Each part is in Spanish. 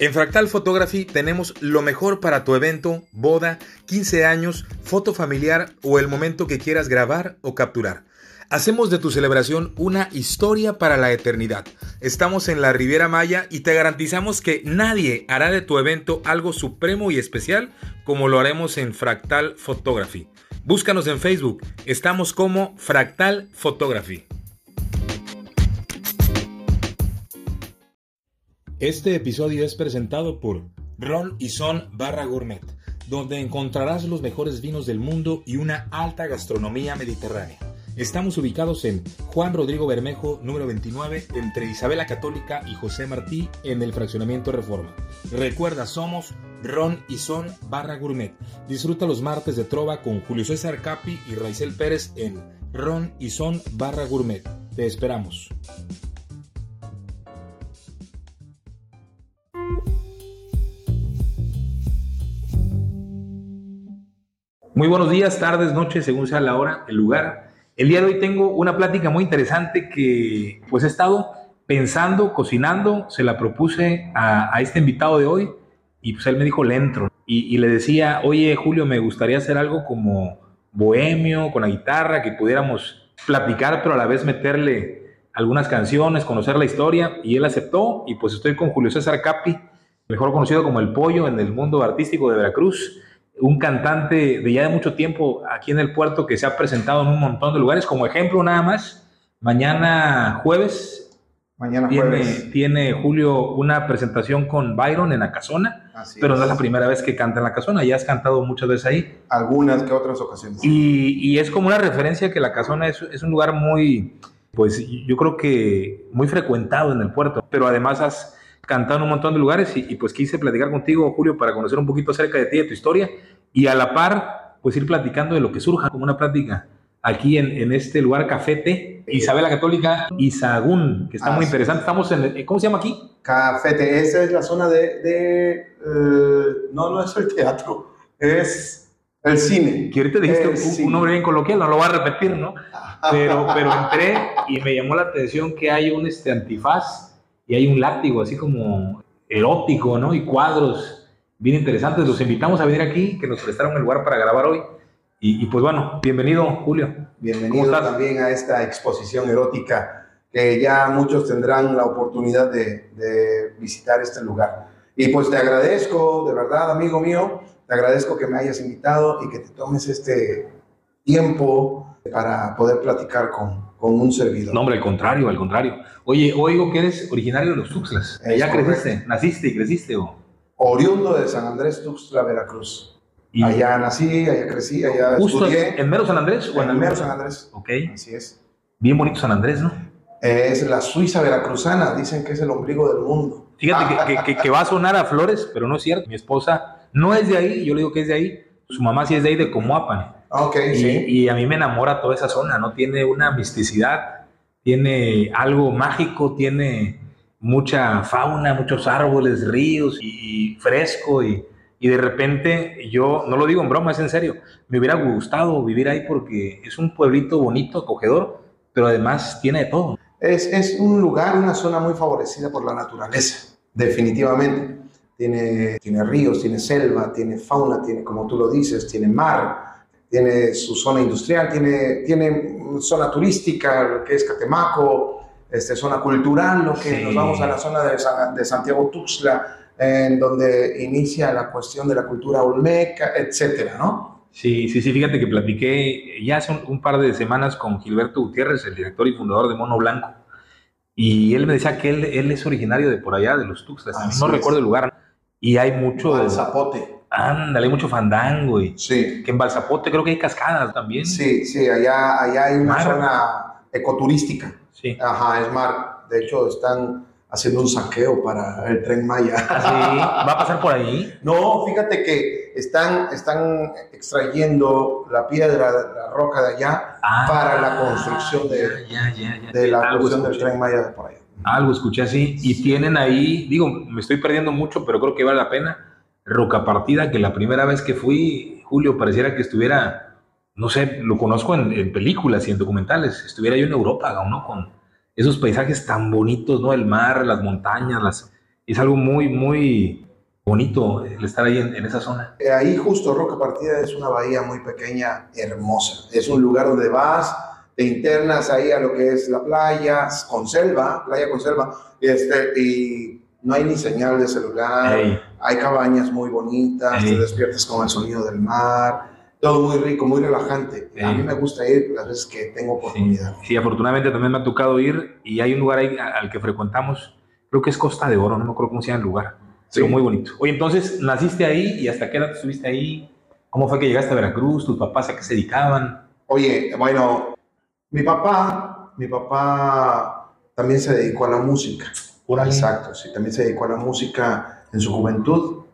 En Fractal Photography tenemos lo mejor para tu evento, boda, 15 años, foto familiar o el momento que quieras grabar o capturar. Hacemos de tu celebración una historia para la eternidad. Estamos en la Riviera Maya y te garantizamos que nadie hará de tu evento algo supremo y especial como lo haremos en Fractal Photography. Búscanos en Facebook, estamos como Fractal Photography. Este episodio es presentado por Ron y Son Barra Gourmet, donde encontrarás los mejores vinos del mundo y una alta gastronomía mediterránea. Estamos ubicados en Juan Rodrigo Bermejo, número 29, entre Isabela Católica y José Martí, en el fraccionamiento Reforma. Recuerda, somos Ron y Son Barra Gourmet. Disfruta los martes de trova con Julio César Capi y Raizel Pérez en Ron y Son Barra Gourmet. Te esperamos. Muy buenos días, tardes, noches, según sea la hora, el lugar. El día de hoy tengo una plática muy interesante que pues he estado pensando, cocinando, se la propuse a, este invitado de hoy y pues él me dijo, le entro. Y, y, le decía, oye Julio, me gustaría hacer algo como bohemio, con la guitarra, que pudiéramos platicar, pero a la vez meterle algunas canciones, conocer la historia. Y él aceptó y pues estoy con Julio César Capi, mejor conocido como El Pollo en el mundo artístico de Veracruz un cantante de ya de mucho tiempo aquí en el puerto que se ha presentado en un montón de lugares. Como ejemplo, nada más, mañana jueves. Mañana tiene, jueves. Tiene Julio una presentación con Byron en la casona, Así pero es. no es la primera vez que canta en la casona, ya has cantado muchas veces ahí. Algunas que otras ocasiones. Y, y es como una referencia que la casona es, es un lugar muy, pues yo creo que muy frecuentado en el puerto, pero además has cantado en un montón de lugares y, y, pues quise platicar contigo, Julio, para conocer un poquito acerca de ti, de tu historia y a la par, pues ir platicando de lo que surja como una plática aquí en, en este lugar Cafete, Isabela Católica y Sagún, que está Ah, muy interesante. Estamos en, el- ¿cómo se llama aquí? Cafete, esa es la zona de... de, eh, no, no es el teatro, es el cine. Que ahorita dijiste Eh, un, un nombre bien coloquial, no lo voy a repetir, ¿no? Pero, pero entré y me llamó la atención que hay un este, antifaz y hay un látigo así como erótico, ¿no? Y cuadros bien interesantes. Los invitamos a venir aquí, que nos prestaron el lugar para grabar hoy. Y, y pues bueno, bienvenido, Julio. Bienvenido también a esta exposición erótica que ya muchos tendrán la oportunidad de, de visitar este lugar. Y pues te agradezco, de verdad, amigo mío, te agradezco que me hayas invitado y que te tomes este tiempo para poder platicar con, con un servidor. No, hombre, al contrario, al contrario. Oye, oigo que eres originario de los Tuxtlas. ¿Ya creciste? ¿Naciste y creciste? O? Oriundo de San Andrés Tuxtla, Veracruz. Y Allá nací, allá crecí, allá justo estudié. en mero San Andrés o en en mero San Andrés. Ok, Así es. bien bonito San Andrés, ¿no? Es la Suiza veracruzana, dicen que es el ombligo del mundo. Fíjate que, que- que- que va a sonar a flores, pero no es cierto. Mi esposa no es de ahí, yo le digo que es de ahí. Su mamá sí es de ahí, de Comoapan. Ok, Y, sí. y a mí me enamora toda esa zona, ¿no? Tiene una misticidad, tiene algo mágico, tiene mucha fauna, muchos árboles, ríos y, y fresco. Y, y de repente, yo no lo digo en broma, es en serio, me hubiera gustado vivir ahí porque es un pueblito bonito, acogedor, pero además tiene de todo. Es, es un lugar, una zona muy favorecida por la naturaleza, definitivamente. Tiene, tiene ríos, tiene selva, tiene fauna, tiene, como tú lo dices, tiene mar, tiene su zona industrial, tiene, tiene zona turística, lo que es Catemaco, este, zona cultural, lo que Sí. nos vamos a la zona de, de Santiago Tuxtla, en donde inicia la cuestión de la cultura olmeca, etcétera, ¿no? Sí, sí, sí, fíjate que platiqué ya hace un, un par de semanas con Gilberto Gutiérrez, el director y fundador de Mono Blanco, y él me decía que él, él es originario de por allá, de los Tuxtlas, no es. recuerdo el lugar, y hay mucho, Al zapote. Ándale, hay mucho fandango, y Sí. que en Balzapote creo que hay cascadas también. Sí, sí, allá, allá hay una Mar. zona ecoturística. Sí. Ajá, es mar. De hecho, están haciendo un saqueo para el tren Maya. Sí, va a pasar por ahí. No, fíjate que están, están extrayendo la piedra, la roca de allá, Ah, Para la construcción de- ya, ya, ya, de la cuestión del tren Maya de por allá. Algo escuché así. Y tienen ahí, digo, me estoy perdiendo mucho, pero creo que vale la pena. Roca Partida, que la primera vez que fui, Julio, pareciera que estuviera, no sé, lo conozco en, en películas y en documentales, estuviera yo en Europa, ¿no? Con esos paisajes tan bonitos, ¿no? El mar, las montañas, las, es algo muy, muy bonito el estar ahí en, esa zona. Eh, ahí justo Roca Partida es una bahía muy pequeña, hermosa. Es un lugar donde vas, te internas ahí a lo que es la playa, con selva, playa con selva, este, y no hay ni señal de celular, hay cabañas muy bonitas, te despiertas con el sonido del mar, todo muy rico, muy relajante. A mí me gusta ir las veces que tengo oportunidad. Sí. afortunadamente también me ha tocado ir y hay un lugar ahí al que frecuentamos, creo que es Costa de Oro, no me acuerdo cómo se llama el lugar, sí. muy bonito. Oye, entonces, ¿naciste ahí y hasta qué edad estuviste ahí? ¿Cómo fue que llegaste a Veracruz? ¿Tus papás a qué se dedicaban? Oye, bueno, mi papá, mi papá también se dedicó a la música. Exacto, sí, también se dedicó a la música en su juventud.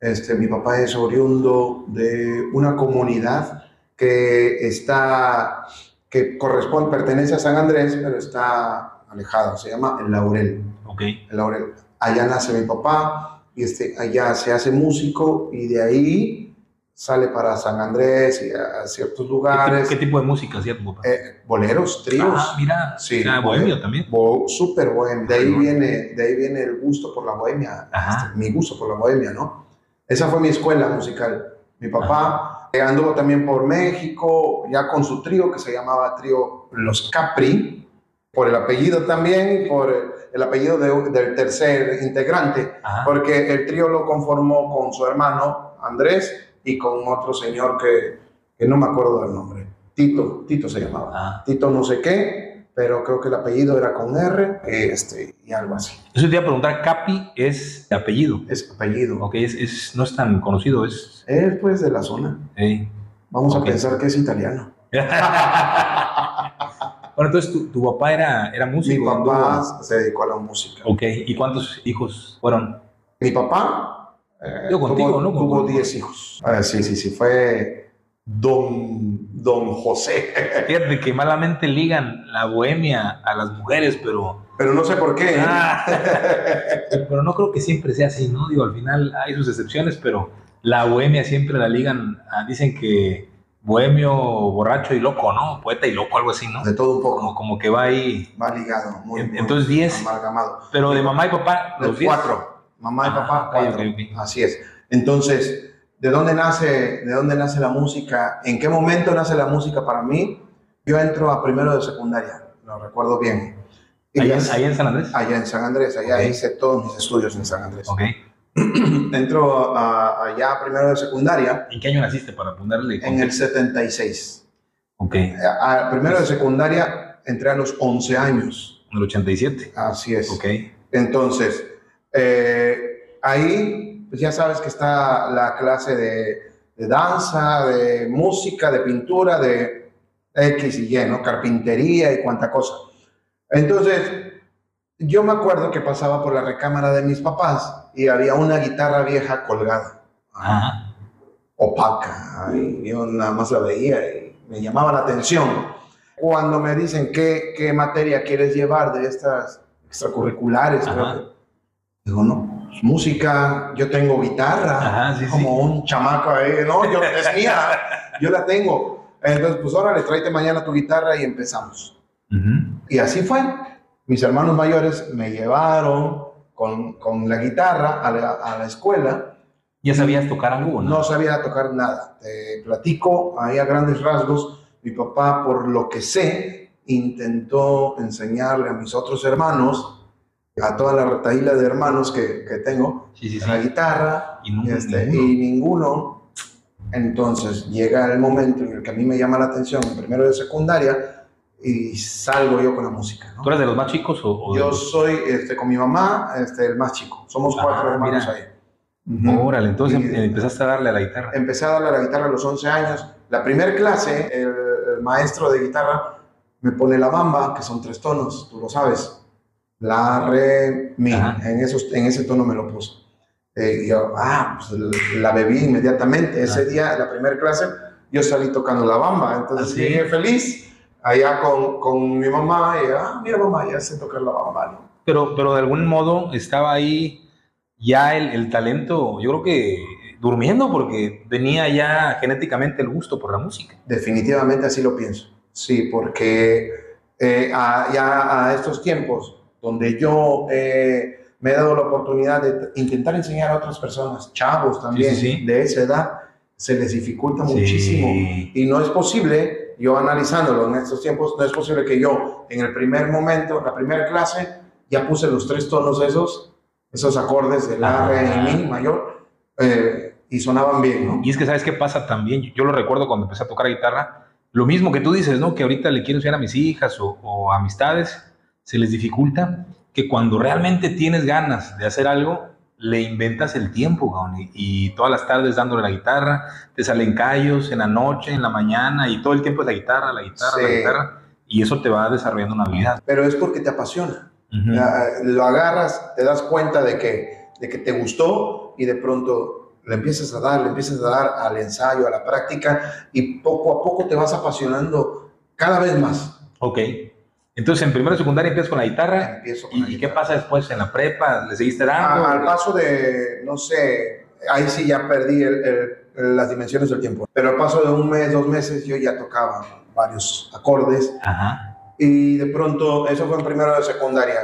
Este, mi papá es oriundo de una comunidad que está, que corresponde, pertenece a San Andrés, pero está alejado, se llama El Laurel. Ok. El Laurel. Allá nace mi papá, y este, allá se hace músico, y de ahí sale para San Andrés y a, ciertos lugares. ¿Qué, tipo de música hacía tu papá? Eh, boleros, tríos. Ah, mira, sí, ah, bohemio también. Bo, súper bohemio. De ahí, viene, de ahí viene el gusto por la bohemia, este, mi gusto por la bohemia, ¿no? Esa fue mi escuela musical. Mi papá anduvo también por México, ya con su trío que se llamaba trío Los Capri, por el apellido también, por el, apellido del tercer integrante, porque el trío lo conformó con su hermano Andrés y con otro señor que, que no me acuerdo del nombre. Tito, Tito se llamaba. Ah. Tito no sé qué, pero creo que el apellido era con R este, y algo así. Eso te iba a preguntar, Capi es apellido. Es apellido. Ok, es, es, no es tan conocido, es... Es pues de la zona. Vamos a pensar que es italiano. bueno, entonces tu, tu, papá era, era músico. Mi papá se dedicó a la música. Ok, ¿y cuántos hijos fueron? Mi papá yo contigo, tuvo, ¿no? Tuvo 10 hijos. Ah, sí, sí, sí, fue don, don José. Fíjate que malamente ligan la bohemia a las mujeres, pero... Pero no sé por qué. Ah, pero no creo que siempre sea así, ¿no? Digo, al final hay sus excepciones, pero la bohemia siempre la ligan, dicen que bohemio, borracho y loco, ¿no? Poeta y loco, algo así, ¿no? De todo un poco. Como, como que va ahí... Va ligado, muy, Entonces 10. Amalgamado. Pero de mamá y papá, los 10. Mamá y ah, papá, cuatro. Así es. Entonces, ¿de dónde, nace, ¿de dónde nace la música? ¿En qué momento nace la música para mí? Yo entro a primero de secundaria, lo recuerdo bien. ¿Allá, en San Andrés? Allá en San Andrés, allá hice todos mis estudios en San Andrés. Ok. entro a, allá a primero de secundaria. ¿En qué año naciste para ponerle? En el 76. Ok. A, primero de secundaria entré a los 11 años. En el 87. Así es. Ok. Entonces, eh, ahí, pues ya sabes que está la clase de, danza, de música, de pintura, de X y Y, ¿no? Carpintería y cuánta cosa. Entonces, yo me acuerdo que pasaba por la recámara de mis papás y había una guitarra vieja colgada, opaca, y yo nada más la veía y me llamaba la atención. Cuando me dicen qué, qué materia quieres llevar de estas extracurriculares, Digo, no, pues, música, yo tengo guitarra, como un chamaco ahí, no, yo es mía, yo la tengo. Entonces, pues ahora le tráete mañana tu guitarra y empezamos. Y así fue. Mis hermanos mayores me llevaron con, con la guitarra a la, a la, escuela. ¿Ya sabías tocar algo? No? no sabía tocar nada. Te platico ahí a grandes rasgos. Mi papá, por lo que sé, intentó enseñarle a mis otros hermanos a toda la retaíla de hermanos que, que tengo, la guitarra, y, este, y, ninguno. Entonces llega el momento en el que a mí me llama la atención, primero de secundaria, y salgo yo con la música. ¿Tú eres de los más chicos? O, yo soy este, con mi mamá este, el más chico. Somos ah, cuatro hermanos ahí. Órale, entonces empezaste a darle a la guitarra. Empecé a darle a la guitarra a los 11 años. La primera clase, el maestro de guitarra me pone la bamba, que son tres tonos, tú lo sabes la, re, mi. En, esos, en ese tono me lo puso. Eh, y yo, ah, pues la bebí inmediatamente. Ese día, la primera clase, yo salí tocando la bamba. Entonces ¿Ah, llegué feliz allá con, con, mi mamá y, ah, mira mamá, ya sé tocar la bamba. Pero, pero de algún modo estaba ahí ya el, el, talento, yo creo que durmiendo, porque tenía ya genéticamente el gusto por la música. Definitivamente así lo pienso. Sí, porque eh, ya a estos tiempos donde yo he me he dado la oportunidad de intentar enseñar a otras personas, chavos también, Sí, sí, de esa edad, se les dificulta muchísimo. Y no es posible, yo analizándolo en estos tiempos, no es posible que yo en el primer momento, la primera clase, ya puse los tres tonos esos, esos acordes de la, re y mi mayor, eh, y sonaban bien, ¿no? Y es que, ¿sabes qué pasa también? Yo lo recuerdo cuando empecé a tocar guitarra. Lo mismo que tú dices, ¿no? Que ahorita le quiero enseñar a mis hijas o, o amistades, se les dificulta que cuando realmente tienes ganas de hacer algo, le inventas el tiempo, y, y todas las tardes dándole la guitarra, te salen callos en la noche, en la mañana, y todo el tiempo es la guitarra, la guitarra, la guitarra, y eso te va desarrollando una habilidad. Pero es porque te apasiona. Lo agarras, te das cuenta de que, de que te gustó y de pronto le empiezas a dar, le empiezas a dar al ensayo, a la práctica y poco a poco te vas apasionando cada vez más. Ok. Entonces, en primero secundaria empiezas con la guitarra, Empiezo con ¿y, la y qué guitarra. pasa después en la prepa? ¿Le seguiste dando? A- al paso de, no sé, ahí sí ya perdí el- el- las dimensiones del tiempo, pero al paso de un mes, dos meses, yo ya tocaba varios acordes Ajá. y de pronto, eso fue en primero de secundaria.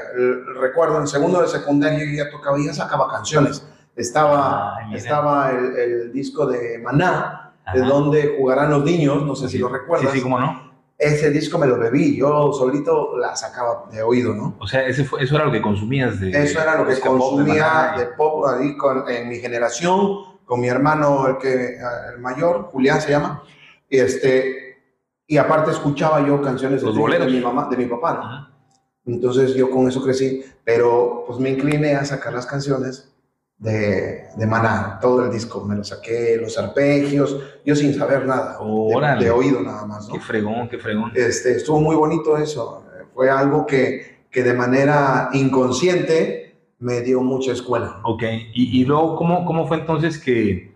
Recuerdo, en segundo de secundaria yo ya tocaba y ya sacaba canciones. Estaba, mira. estaba el, el disco de Maná, de Ajá. donde jugarán los niños, no sé si Sí. lo recuerdas. Sí, sí, cómo no. Ese disco me lo bebí, yo solito la sacaba de oído, ¿no? O sea, ese fue, eso era lo que consumías de. Eso era lo que pop, de consumía y- de pop ahí con, en mi generación, con mi hermano, el, que, el mayor, Julián se llama, y, este, y aparte escuchaba yo canciones de, de mi mamá, de mi papá, ¿no? Entonces yo con eso crecí, pero pues me incliné a sacar las canciones de, de Maná, todo el disco, me lo saqué, los arpegios, yo sin saber nada, Órale. de, de oído nada más, ¿no? Qué fregón, qué fregón. Este, estuvo muy bonito eso, fue algo que, que de manera inconsciente me dio mucha escuela. Ok. Y, y luego, ¿cómo, ¿cómo fue entonces que.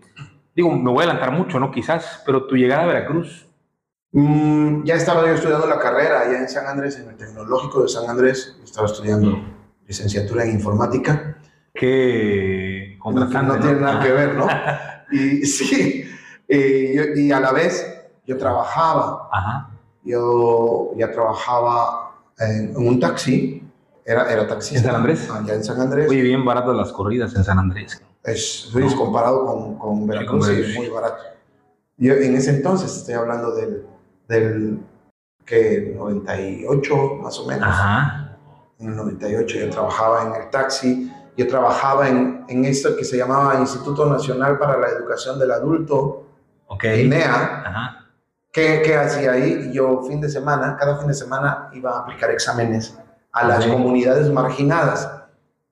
Digo, me voy a adelantar mucho, ¿no? Quizás, pero tu llegada a Veracruz. Mm, ya estaba yo estudiando la carrera allá en San Andrés, en el Tecnológico de San Andrés, estaba estudiando licenciatura en informática. No, no tiene nada que ver, ¿no? Y sí, y, yo- y a la vez yo trabajaba, Ajá. yo ya trabajaba en, en un taxi, era, era taxista. ¿En San Andrés? Allá en San Andrés. Oye, bien baratas las corridas en San Andrés. Es, es comparado con, con Veracruz, sí, es muy barato. Yo en ese entonces, estoy hablando del, del que 98 más o menos. Ajá. En el 98 yo trabajaba en el taxi, yo trabajaba en, en esto que se llamaba Instituto Nacional para la Educación del Adulto, Ok. INEA. Ajá. ¿Qué, qué hacía ahí? Yo fin de semana, cada fin de semana iba a aplicar exámenes a las comunidades marginadas.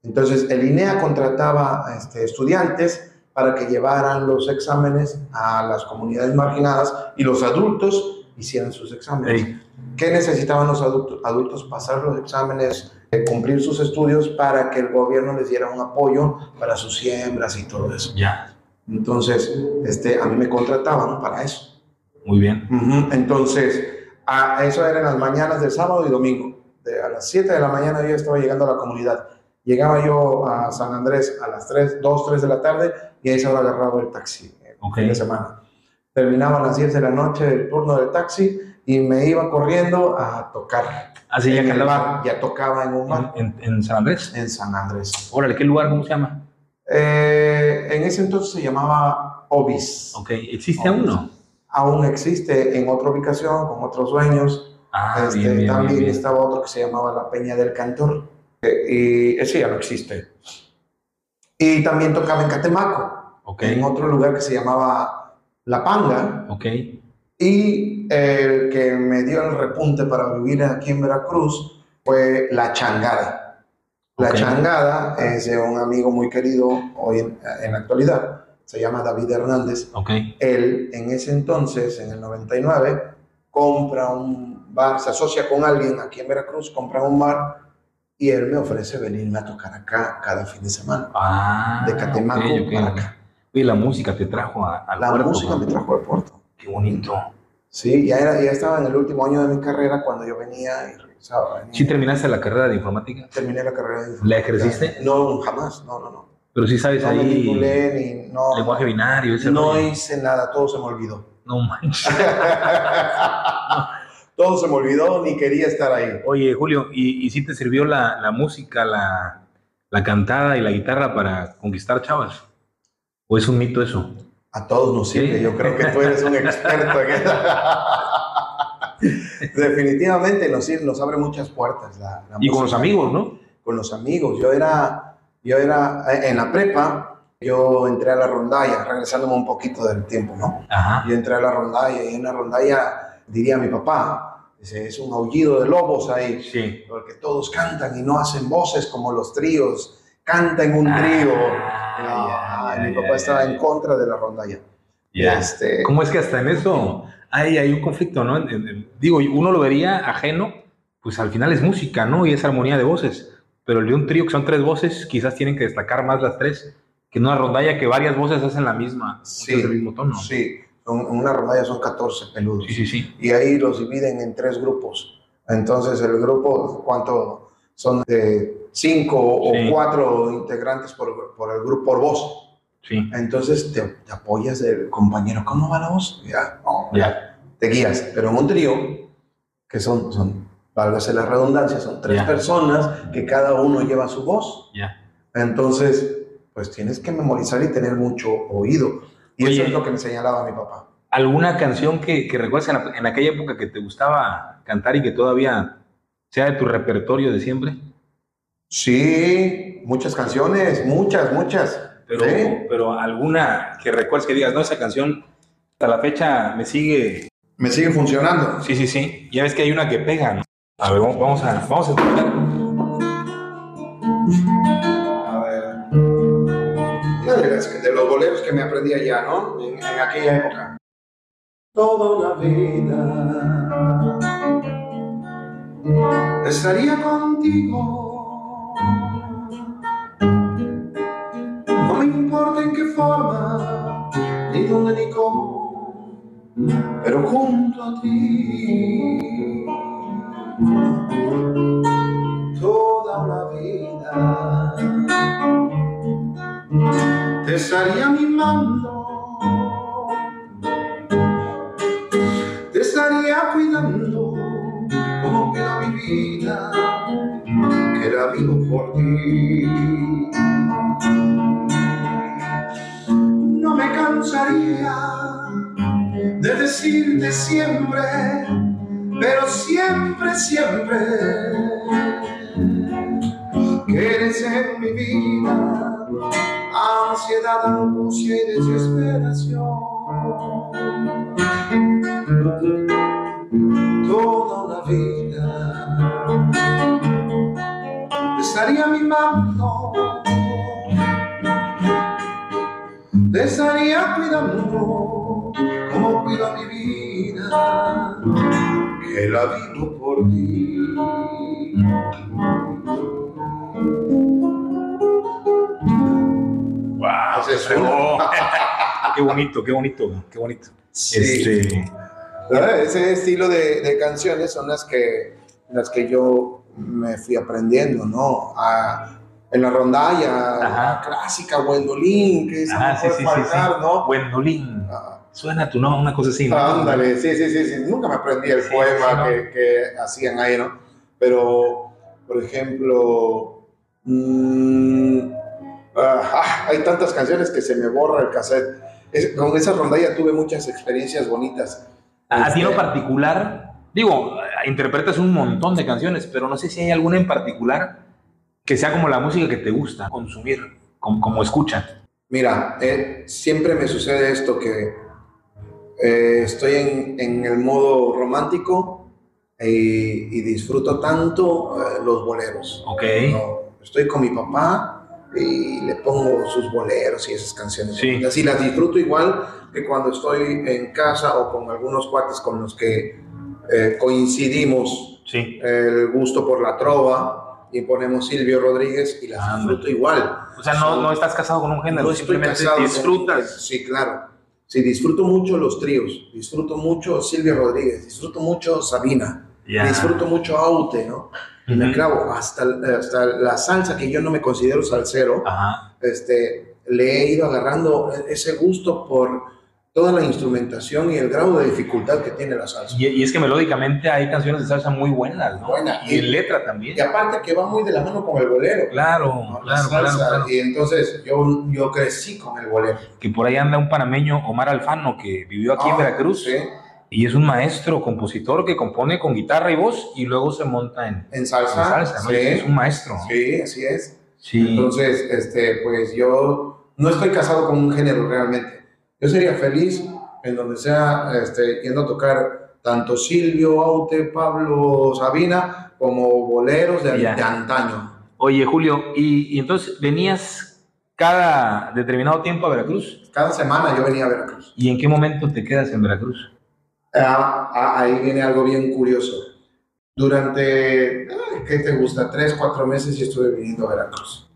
Entonces el INEA contrataba este, estudiantes para que llevaran los exámenes a las comunidades marginadas y los adultos hicieran sus exámenes. ¿Qué necesitaban los adultos? Adultos pasar los exámenes, eh, cumplir sus estudios para que el gobierno les diera un apoyo para sus siembras y todo eso. ya. Entonces, este, a mí me contrataban para eso. Muy bien. Ujú, Entonces, a eso era en las mañanas del sábado y domingo. De, a las 7 de la mañana yo estaba llegando a la comunidad. Llegaba yo a San Andrés a las 3, 2, 3 de la tarde y ahí se había agarrado el taxi el Ok. fin de semana. Terminaba a las 10 de la noche el turno del taxi y me iba corriendo a tocar. Así ya ya tocaba en un bar en, en, en San Andrés. en San Andrés. Órale, ¿qué lugar? ¿Cómo se llama? Eh, en ese entonces se llamaba Obis. Ok. ¿Existe aún no? Aún existe en otra ubicación, con otros dueños. Ah, Este, bien, bien, también bien, bien. estaba otro que se llamaba La Peña del Cantor. eh, y ese ya no existe. Y también tocaba en Catemaco, Ok. en otro lugar que se llamaba La Panga. Ok. Y el que me dio el repunte para vivir aquí en Veracruz fue La Changada. La. Changada es de un amigo muy querido hoy en, en la actualidad, se llama David Hernández. Ok. Él en ese entonces, en el 99, compra un bar, se asocia con alguien aquí en Veracruz, compra un bar y él me ofrece venirme a tocar acá cada fin de semana, Ah. de Catemaco ok, ok. para acá. Oye, la música te trajo a, al La puerto, música ¿no? me trajo al puerto. Qué bonito. Sí, ya, era, ya estaba en el último año de mi carrera cuando yo venía y regresaba. venía. ¿Sí terminaste la carrera de informática? Terminé la carrera de ¿La ejerciste? No, jamás, no, no, no. Pero sí sabes No me ahí titulé ni, no, lenguaje binario, ese no rollo. hice nada, todo se me olvidó. No manches. todo se me olvidó, ni quería estar ahí. Oye, Julio, ¿y, y sí te sirvió la, la música, la, la cantada y la guitarra para conquistar chavas? ¿O es un mito eso? A todos nos sirve. Sí. Yo creo que tú eres un experto en eso. Definitivamente nos, nos abre muchas puertas. La, la Y con los amigos, ¿no? Con los amigos. Yo era, yo era en la prepa, yo entré a la rondalla, regresándome un poquito del tiempo, ¿no? Ajá. Yo entré a la rondalla y en la rondalla, diría mi papá, dice, es un aullido de lobos ahí. Sí. porque todos cantan y no hacen voces como los tríos, canta en un trío. Ah, Ya, mi papá estaba en contra de la rondalla. Ya. Este, ¿Cómo es que hasta en eso hay, hay un conflicto, ¿no? En- en- digo, uno lo vería ajeno, pues al final es música, ¿no? Y es armonía de voces. Pero el de un trío que son tres voces, quizás tienen que destacar más las tres que en una rondalla que varias voces hacen la misma, Sí, el mismo tono. sí, en una rondalla son 14 peludos. sí, sí. sí. Y ahí los dividen en tres grupos. Entonces el grupo, ¿cuánto? Son de cinco o Sí. cuatro integrantes por, por el grupo, por voz. Sí, Entonces te, te apoyas del compañero. ¿Cómo va la voz? Ya, ya. te guías. Pero en un trío, que son, son válgase la redundancia, son tres personas que cada uno lleva su voz. Ya. Entonces, pues tienes que memorizar y tener mucho oído. Y Oye. eso es lo que me señalaba mi papá. ¿Alguna canción que, que recuerdes en, la- en aquella época que te gustaba cantar y que todavía sea de tu repertorio de siempre? Sí, muchas canciones, muchas, muchas. Pero, pero alguna que recuerdes que digas, no, esa canción hasta la fecha me sigue. Me sigue funcionando. Sí, sí, sí. Ya ves que hay una que pega, ¿no? A ver, vamos, vamos a, vamos a escuchar. A ver. Una de, las- de los boleros que me aprendí allá, ¿no? En, en aquella época. Toda una vida estaría contigo. Importa en qué forma, ni dónde ni cómo, pero junto a ti. Toda una vida te estaría mimando, te estaría cuidando como cuido mi vida, que la vivo por ti. No me cansaría de decirte siempre, pero siempre, siempre, que eres en mi vida ansiedad, angustia y desesperación. Toda una vida estaría mimando, te estaría cuidando como cuido mi vida, que la vivo por ti. ¡Wow! Ese es uno. qué bonito, qué bonito, qué bonito. Sí. Este. Ese estilo de, de canciones son las que, las que yo me fui aprendiendo, ¿no? A- en la rondalla, Ajá. clásica, Wendolin, que esa Ah, sí, sí, faltar, sí. ¿no? Gwendolyn. Ah, Suena tu nombre, una cosa así, ¿no? Ándale, sí, sí, sí, sí. Nunca me aprendí el poema que, que hacían ahí, ¿no? Pero, por ejemplo, mm, ah, ah, hay tantas canciones que se me borra el cassette. Es- con esa rondalla tuve muchas experiencias bonitas. A ti en Este, particular, digo, interpretas un montón de canciones, pero no sé si hay alguna en particular que sea como la música que te gusta consumir, como, como escucha. Mira, eh, siempre me sucede esto que eh, estoy en, en el modo romántico eh, y disfruto tanto eh, los boleros. Ok. ¿no? Estoy con mi papá y le pongo sus boleros y esas canciones. Sí. Y las disfruto igual que cuando estoy en casa o con algunos cuates con los que coincidimos Sí. el gusto por la trova y ponemos Silvio Rodríguez y las Ándale. disfruto igual. O sea, no, no estás casado con un género, No simplemente con- disfrutas. Sí, claro. Sí, disfruto mucho los tríos, disfruto mucho Silvia Rodríguez, disfruto mucho Sabina, disfruto mucho Aute, ¿no? Y me Ujú. clavo hasta, hasta la salsa, que yo no me considero salsero, este, le he ido agarrando ese gusto por toda la instrumentación y el grado de dificultad que tiene la salsa. Y, y es que melódicamente hay canciones de salsa muy buenas, ¿no? Buena. Y en letra también. Y aparte que va muy de la mano con el bolero. Claro, ¿no? La claro, claro, salsa. claro. Y entonces yo, yo crecí con el bolero. Que por ahí anda un panameño, Omar Alfano, que vivió aquí en Ah, Veracruz. Sí, Y es un maestro, compositor que compone con guitarra y voz y luego se monta en, en en salsa. salsa, ¿no? sí, Es un maestro. sí, así es. Sí. Entonces, este, pues yo no estoy casado con un género realmente. Yo sería feliz en donde sea este, yendo a tocar tanto Silvio, Aute, Pablo, Sabina, como boleros de, de antaño. Oye, Julio, y, y entonces venías cada determinado tiempo a Veracruz. Cada semana yo venía a Veracruz. ¿Y en qué momento te quedas en Veracruz? Ah, ah, ahí viene algo bien curioso. Durante, ¿qué te gusta? Tres, cuatro meses y estuve viniendo a Veracruz.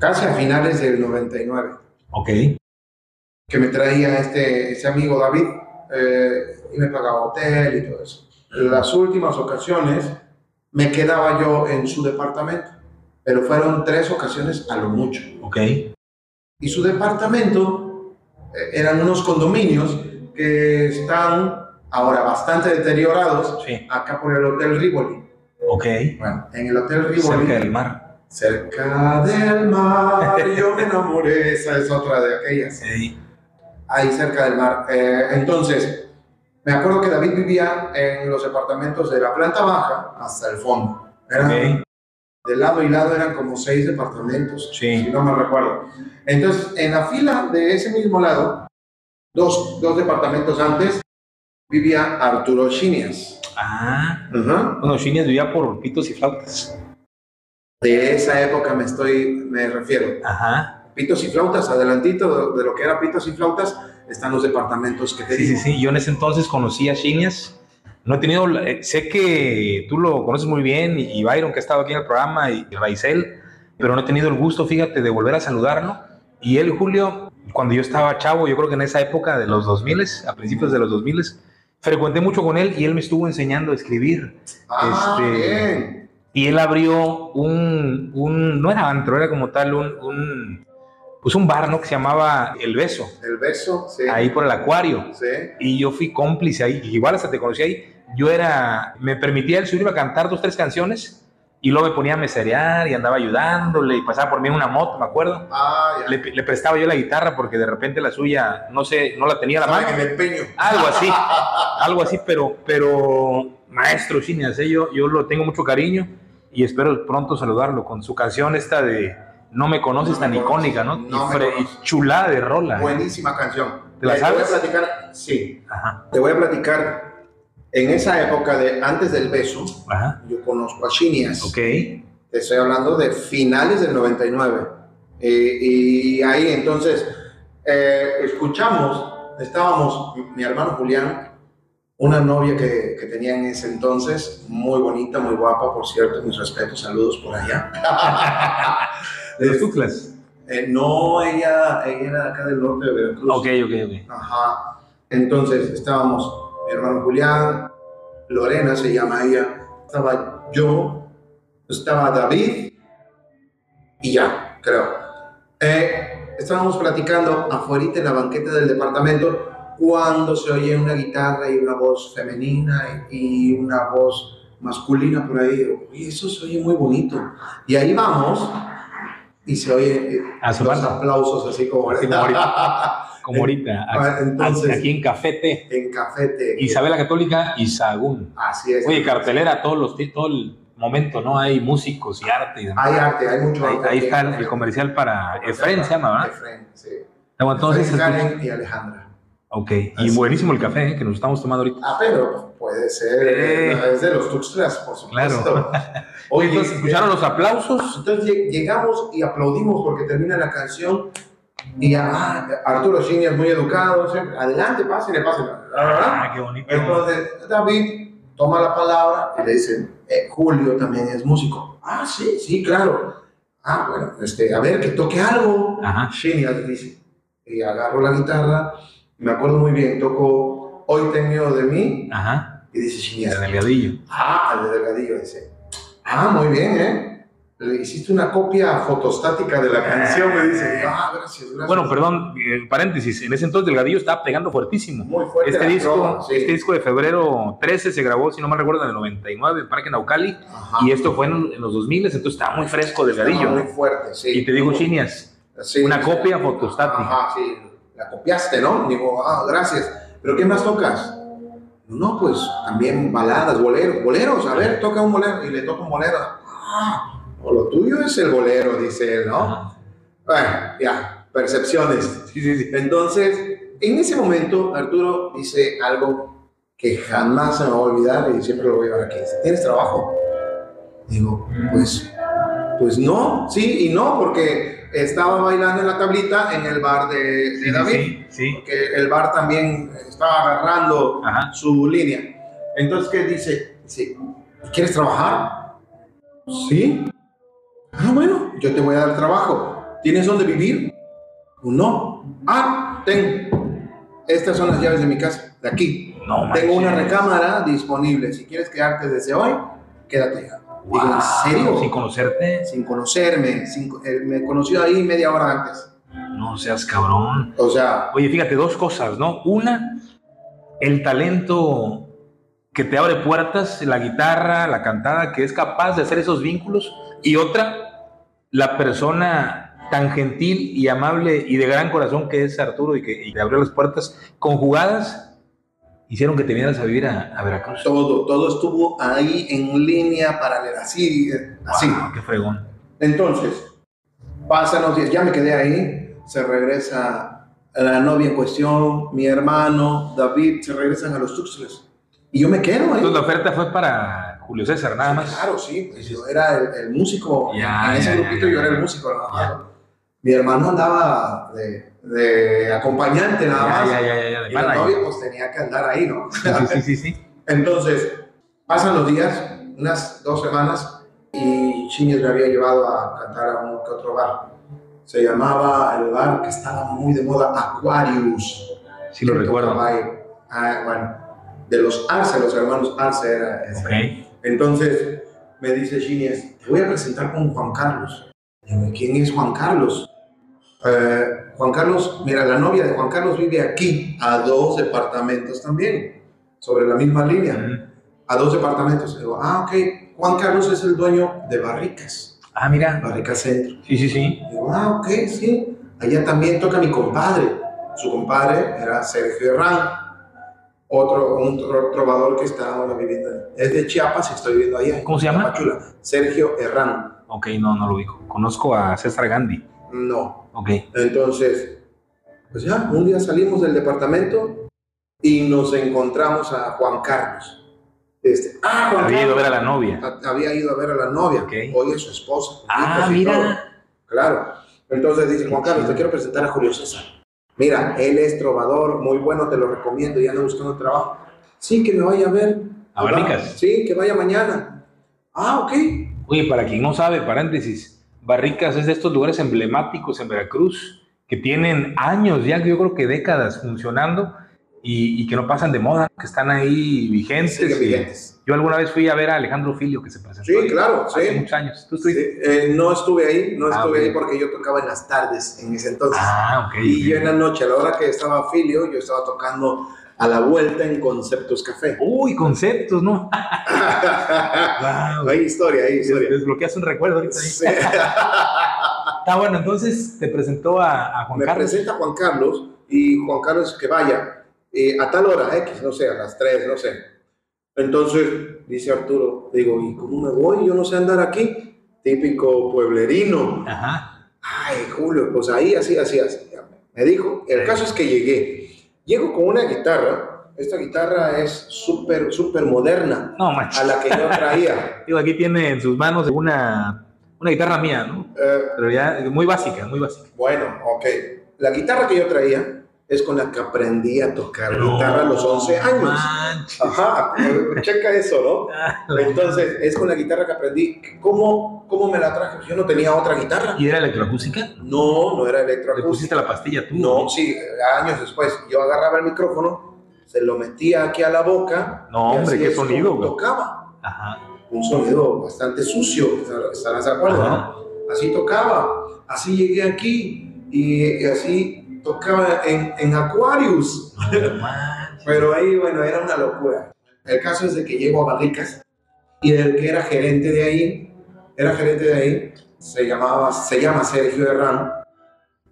Casi a finales del 99. Ok. Que me traía este, este amigo David eh, y me pagaba hotel y todo eso. Las últimas ocasiones me quedaba yo en su departamento, pero fueron tres ocasiones a lo mucho. Ok. Y su departamento eh, eran unos condominios que están ahora bastante deteriorados Sí. acá por el Hotel Rivoli. Ok. Bueno, en el Hotel Rivoli, Cerca del mar. cerca del mar, yo me enamoré, esa es otra de aquellas. Sí. Ahí cerca del mar. Eh, entonces, me acuerdo que David vivía en los departamentos de la planta baja hasta el fondo. Eran, Ok. De lado y lado eran como seis departamentos, Sí. si no me recuerdo. Entonces, en la fila de ese mismo lado, dos, dos departamentos antes, vivía Arturo Chinias. Ah. Ujú. Bueno, Chinias vivía por pitos y flautas. De esa época me estoy, me refiero. Ajá. Pitos y flautas, adelantito de, lo que era pitos y flautas, están los departamentos que te Sí, sí, digo. sí. Yo en ese entonces conocí a. No he tenido, eh, sé que tú lo conoces muy bien y y Byron que ha estado aquí en el programa y y Raizel, pero no he tenido el gusto, fíjate, de volver a saludarlo. Y él, Julio, cuando yo estaba chavo, yo creo que en esa época de los 2000, a principios de los 2000, frecuenté mucho con él y él me estuvo enseñando a escribir. Ah, Este, bien. Y él abrió un, un no era antro, era como tal un, un, pues un bar, ¿no? Que se llamaba El Beso, El beso, sí. ahí por el acuario. Sí. Y yo fui cómplice ahí, igual hasta te conocí ahí. Yo era, me permitía él subirme a cantar dos, tres canciones, y luego me ponía a meserear y andaba ayudándole, y pasaba por mí en una moto, me acuerdo. Ah, ya. Le, le prestaba yo la guitarra porque de repente la suya, no sé, no la tenía a la mano. el empeño. Algo así, algo así, pero, pero maestro Chinias, ¿eh? yo, yo lo tengo mucho cariño y espero pronto saludarlo con su canción esta de No me conoces No me tan conoces, icónica, ¿no? no y, y chulada de rola. ¿eh? Buenísima canción. ¿Te la Eh, Te voy a sabes? platicar, sí. Ajá, Te voy a platicar. En esa época de antes del beso, ajá, yo conozco a Chinias. ok, Te estoy hablando de finales del 99. Eh, y ahí entonces eh, escuchamos, estábamos, mi hermano Julián, una novia que, que tenía en ese entonces, muy bonita, muy guapa, por cierto, mis respetos, saludos por allá. de los Tuxtlas. Eh, no, ella, ella era acá del norte de Veracruz. Ok, ok, ok. Ajá. Entonces estábamos mi hermano Julián, Lorena se llama ella, estaba yo, estaba David y ya, creo. Eh, estábamos platicando afuera en la banqueta del departamento cuando se oye una guitarra y una voz femenina y una voz masculina por ahí. Y eso se oye muy bonito. Y ahí vamos y se oye eh, A los aplausos así como, Así como ahorita. Como ahorita, Ah, entonces- aquí en Cafete, en Cafete. Isabela Católica y Sagún. Así es. Oye, cartelera, todos los, todo el momento, ¿no? Hay músicos y arte y demás. Hay arte, hay mucho arte. ahí está el, comercial para Efren, se llama, ¿verdad? Efren, sí. Entonces, Efren, Karen y Alejandra. ok. Y buenísimo el café ¿eh? que nos estamos tomando ahorita. Ah, pero puede ser. Eh. Es de los Tuxtlas, por supuesto. Claro. Oye, entonces, ¿escucharon los aplausos? Entonces lleg- llegamos y aplaudimos porque termina la canción y ah, Arturo Chini es muy educado, siempre, adelante, pásenle, pásenle. Ah, qué bonito. Entonces David toma la palabra y le dice, eh, Julio también es músico. Ah, sí, sí, claro. Ah, bueno, este, a ver, que toque algo. Ajá. Chini dice. Y agarro la guitarra, me acuerdo muy bien, toco Hoy te miedo de mí Ajá. Y dice Chini, El delgadillo. Ah, de Delgadillo dice. Ah, muy bien, ¿eh? le hiciste una copia fotostática de la canción, me dice, ah, gracias, gracias. Bueno, perdón, paréntesis, en ese entonces Delgadillo estaba pegando fuertísimo. Muy fuerte Este disco, sí. este disco de febrero 13 se grabó, si no me recuerdo, en el 99 en Parque Naucali, Ajá. y esto fue en, en los 2000, entonces estaba muy fresco Estaba Delgadillo. muy fuerte, sí. Y te digo, Chinias, Sí, una sí. copia fotostática. Ajá, sí, la copiaste, ¿no? Digo, ah, gracias. ¿Pero qué más tocas? No, pues también baladas, boleros, boleros, a ver, toca un bolero y le toca un bolero. Ah, o lo tuyo es el bolero, dice él, ¿no? Bueno, ya, percepciones. Sí, sí, sí. Entonces, en ese momento, Arturo dice algo que jamás se me va a olvidar y siempre lo voy a llevar aquí. ¿Tienes trabajo? Digo, pues, pues no, sí y no, porque estaba bailando en la tablita en el bar de, de Sí, David, sí, sí. porque el bar también estaba agarrando Ajá. su línea. Entonces, ¿qué dice? Dice, ¿quieres trabajar? Sí. Ah, bueno, yo te voy a dar trabajo. ¿Tienes dónde vivir? No. Ah, tengo. Estas son las llaves de mi casa, de aquí. No, Tengo una recámara disponible. Si quieres quedarte desde hoy, quédate ya. Digo, ¿en serio? Sin conocerte, Sin conocerme. sin- eh, me conoció ahí media hora antes. no seas cabrón. O sea, Oye, fíjate, dos cosas, ¿no? Una, el talento que te abre puertas, la guitarra, la cantada, que es capaz de hacer esos vínculos. Y otra, la persona tan gentil y amable y de gran corazón que es Arturo y que, y que abrió las puertas, conjugadas, hicieron que te vinieras a vivir a, a Veracruz. todo, todo estuvo ahí en línea paralela, así, eh, así. Wow, qué fregón. Entonces, pasan los días, ya me quedé ahí, se regresa la novia en cuestión, mi hermano, David, se regresan a los Tuxtles. Y yo me quedo ahí. Entonces la oferta fue para Julio César, nada más. Claro, sí, pues yo era el, el músico, Ya, en ese ya, grupito ya, yo era el músico. nada más. Mi hermano andaba de, de acompañante nada Ya, más. ya, ya, de Y la novia pues tenía que andar ahí, ¿no? Sí, sí, sí. Entonces, pasan los días, unas dos semanas, y Chiñez me había llevado a cantar a uno que otro bar. Se llamaba el bar que estaba muy de moda, Aquarius. Sí lo recuerdo. Ah, bueno, de los Arce, los hermanos Arce era ese. Ok. Entonces, me dice Chiñez, te voy a presentar con Juan Carlos. Digo, ¿quién es Juan Carlos? Eh, Juan Carlos, mira, la novia de Juan Carlos vive aquí, a dos departamentos también, sobre la misma línea a dos departamentos. Digo, ah, ok. Juan Carlos es el dueño de Barricas, Ah, mira. Barricas Centro. Sí, sí, sí. Digo, ah, ok, sí. Allá también toca mi compadre. Su compadre era Sergio Herrán, otro, un tro- trovador que está ahora viviendo. Es de Chiapas y estoy viviendo allá. ¿Cómo se llama? Sergio Herrán. Ok, no, no lo ubico. Conozco a César Gandhi. No. Ok. Entonces, pues ya, un día salimos del departamento y nos encontramos a Juan Carlos. Este, ah, Juan Había ido a ver a Carlos. la novia. Ha- había ido a ver a la novia, Ok. hoy es su esposa. Ah, todo. mira. Claro. Entonces dice, Juan Carlos, te quiero presentar a Julio César. Mira, él es trovador, muy bueno, te lo recomiendo, y anda buscando trabajo. Sí, que me vaya a ver. ¿A Barricas? Sí, que vaya mañana. Ah, ok. Oye, para quien no sabe, paréntesis, Barricas es de estos lugares emblemáticos en Veracruz que tienen años, ya yo creo que décadas funcionando y, y que no pasan de moda, que están ahí vigentes. Vigentes. Yo alguna vez fui a ver a Alejandro Filio que se presentó. Sí, ahí claro, Hace sí. muchos años. ¿Tú estuviste? eh, no estuve ahí, no Ah, estuve ahí porque yo tocaba en las tardes en ese entonces. Ah, ok. Y yo en la noche, a la hora que estaba Filio, yo estaba tocando a la vuelta en Conceptos Café. Uy, conceptos, ¿no? Wow. hay historia, hay historia. Desbloqueas un recuerdo ahorita ahí. Sí. Está bueno, entonces te presentó a, a Juan Me Carlos. presenta Juan Carlos y Juan Carlos que vaya eh, a tal hora, X, no sé, a las 3, no sé. Entonces dice Arturo, digo, ¿y cómo me voy? Yo no sé andar aquí. Típico pueblerino. Ajá. Ay, Julio, pues ahí, así, así, así. Me dijo, el caso es que llegué. Llego con una guitarra. Esta guitarra es súper, súper moderna No, a la que yo traía. Digo, aquí tiene en sus manos una, una guitarra mía, ¿no? Eh, Pero ya muy básica, muy básica. bueno, ok. La guitarra que yo traía es con la que aprendí a tocar guitarra a los 11 años. manches. Ajá, checa eso, Ah, ¿no? Entonces, es con la guitarra que aprendí. ¿Cómo, cómo me la traje? Yo no tenía otra guitarra. ¿Y era electroacústica? No, no era ¿Le electroacústica. pusiste la pastilla tú? No, sí, años después. Yo agarraba el micrófono, se lo metía aquí a la boca. No, hombre, qué sonido, güey. Tocaba. Ajá. un sonido bastante sucio, estarás de acuerdo, Así tocaba, así llegué aquí y, así tocaba en, en Aquarius. Pero ahí, bueno, era una locura. El caso es de que llego a Barricas y el que era gerente de ahí, era gerente de ahí, se llamaba, se llama Sergio Herrán,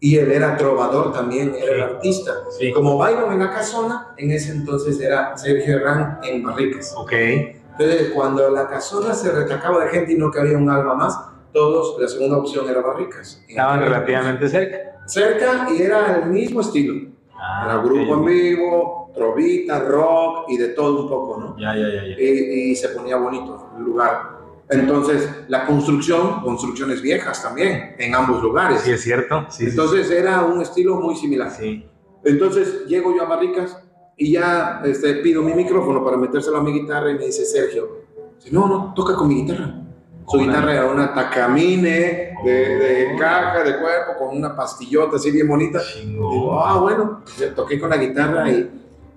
y él era trovador también, era el artista. Sí. Como bailo en la casona, en ese entonces era Sergio Herrán en Barricas. Ok. Entonces, cuando la casona se retacaba de gente y no cabía un alma más, todos, la segunda opción era Barricas. Estaban relativamente cerca. Cerca y era el mismo estilo. Ah, era grupo en vivo, trovita, rock y de todo un poco, ¿no? Ya, ya, ya. ya. Y, y, se ponía bonito el lugar. Entonces, la construcción, construcciones viejas también, en ambos lugares. Sí, es cierto. Sí, Entonces, era un estilo muy similar. Sí. Entonces, llego yo a Barricas y ya este, pido mi micrófono para metérselo a mi guitarra y me dice Sergio, no, no, toca con mi guitarra. Su guitarra era una Takamine de, de, caja, de cuerpo, con una pastillota así bien bonita. Digo, ah, bueno, toqué con la guitarra y,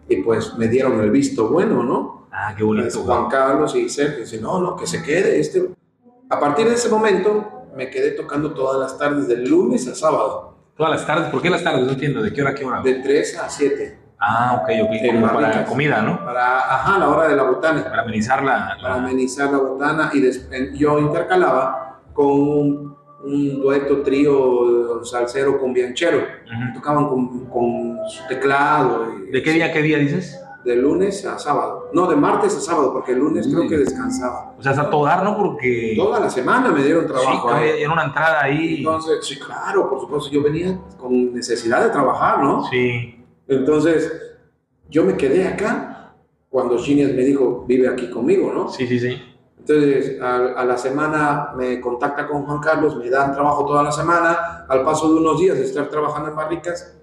y pues me dieron el visto bueno, ¿no? Ah, qué bonito. Juan Carlos y Sergio dice, no, no, que se quede. Este. A partir de ese momento me quedé tocando todas las tardes, del lunes a sábado. ¿Todas las tardes? ¿Por qué las tardes? No entiendo. ¿De qué hora a qué hora? De 3 a 7. Ah, ok, ok. Como para la comida, ¿no? Para, ajá, la hora de la botana. Para amenizar la... Para amenizar la botana. Y yo intercalaba con un, dueto trío salsero con bianchero. Tocaban con, con, su teclado. ¿De qué día a qué día dices? de lunes a sábado. No, de martes a sábado, porque el lunes creo que descansaba. O sea, hasta todo dar, ¿no? Porque... Toda la semana me dieron trabajo. Sí, era una entrada ahí. Entonces, sí, claro, por supuesto, yo venía con necesidad de trabajar, ¿no? Sí. Entonces, yo me quedé acá cuando Ginias me dijo, vive aquí conmigo, ¿no? Sí, sí, sí. Entonces, a, la semana me contacta con Juan Carlos, me dan trabajo toda la semana. Al paso de unos días de estar trabajando en barricas,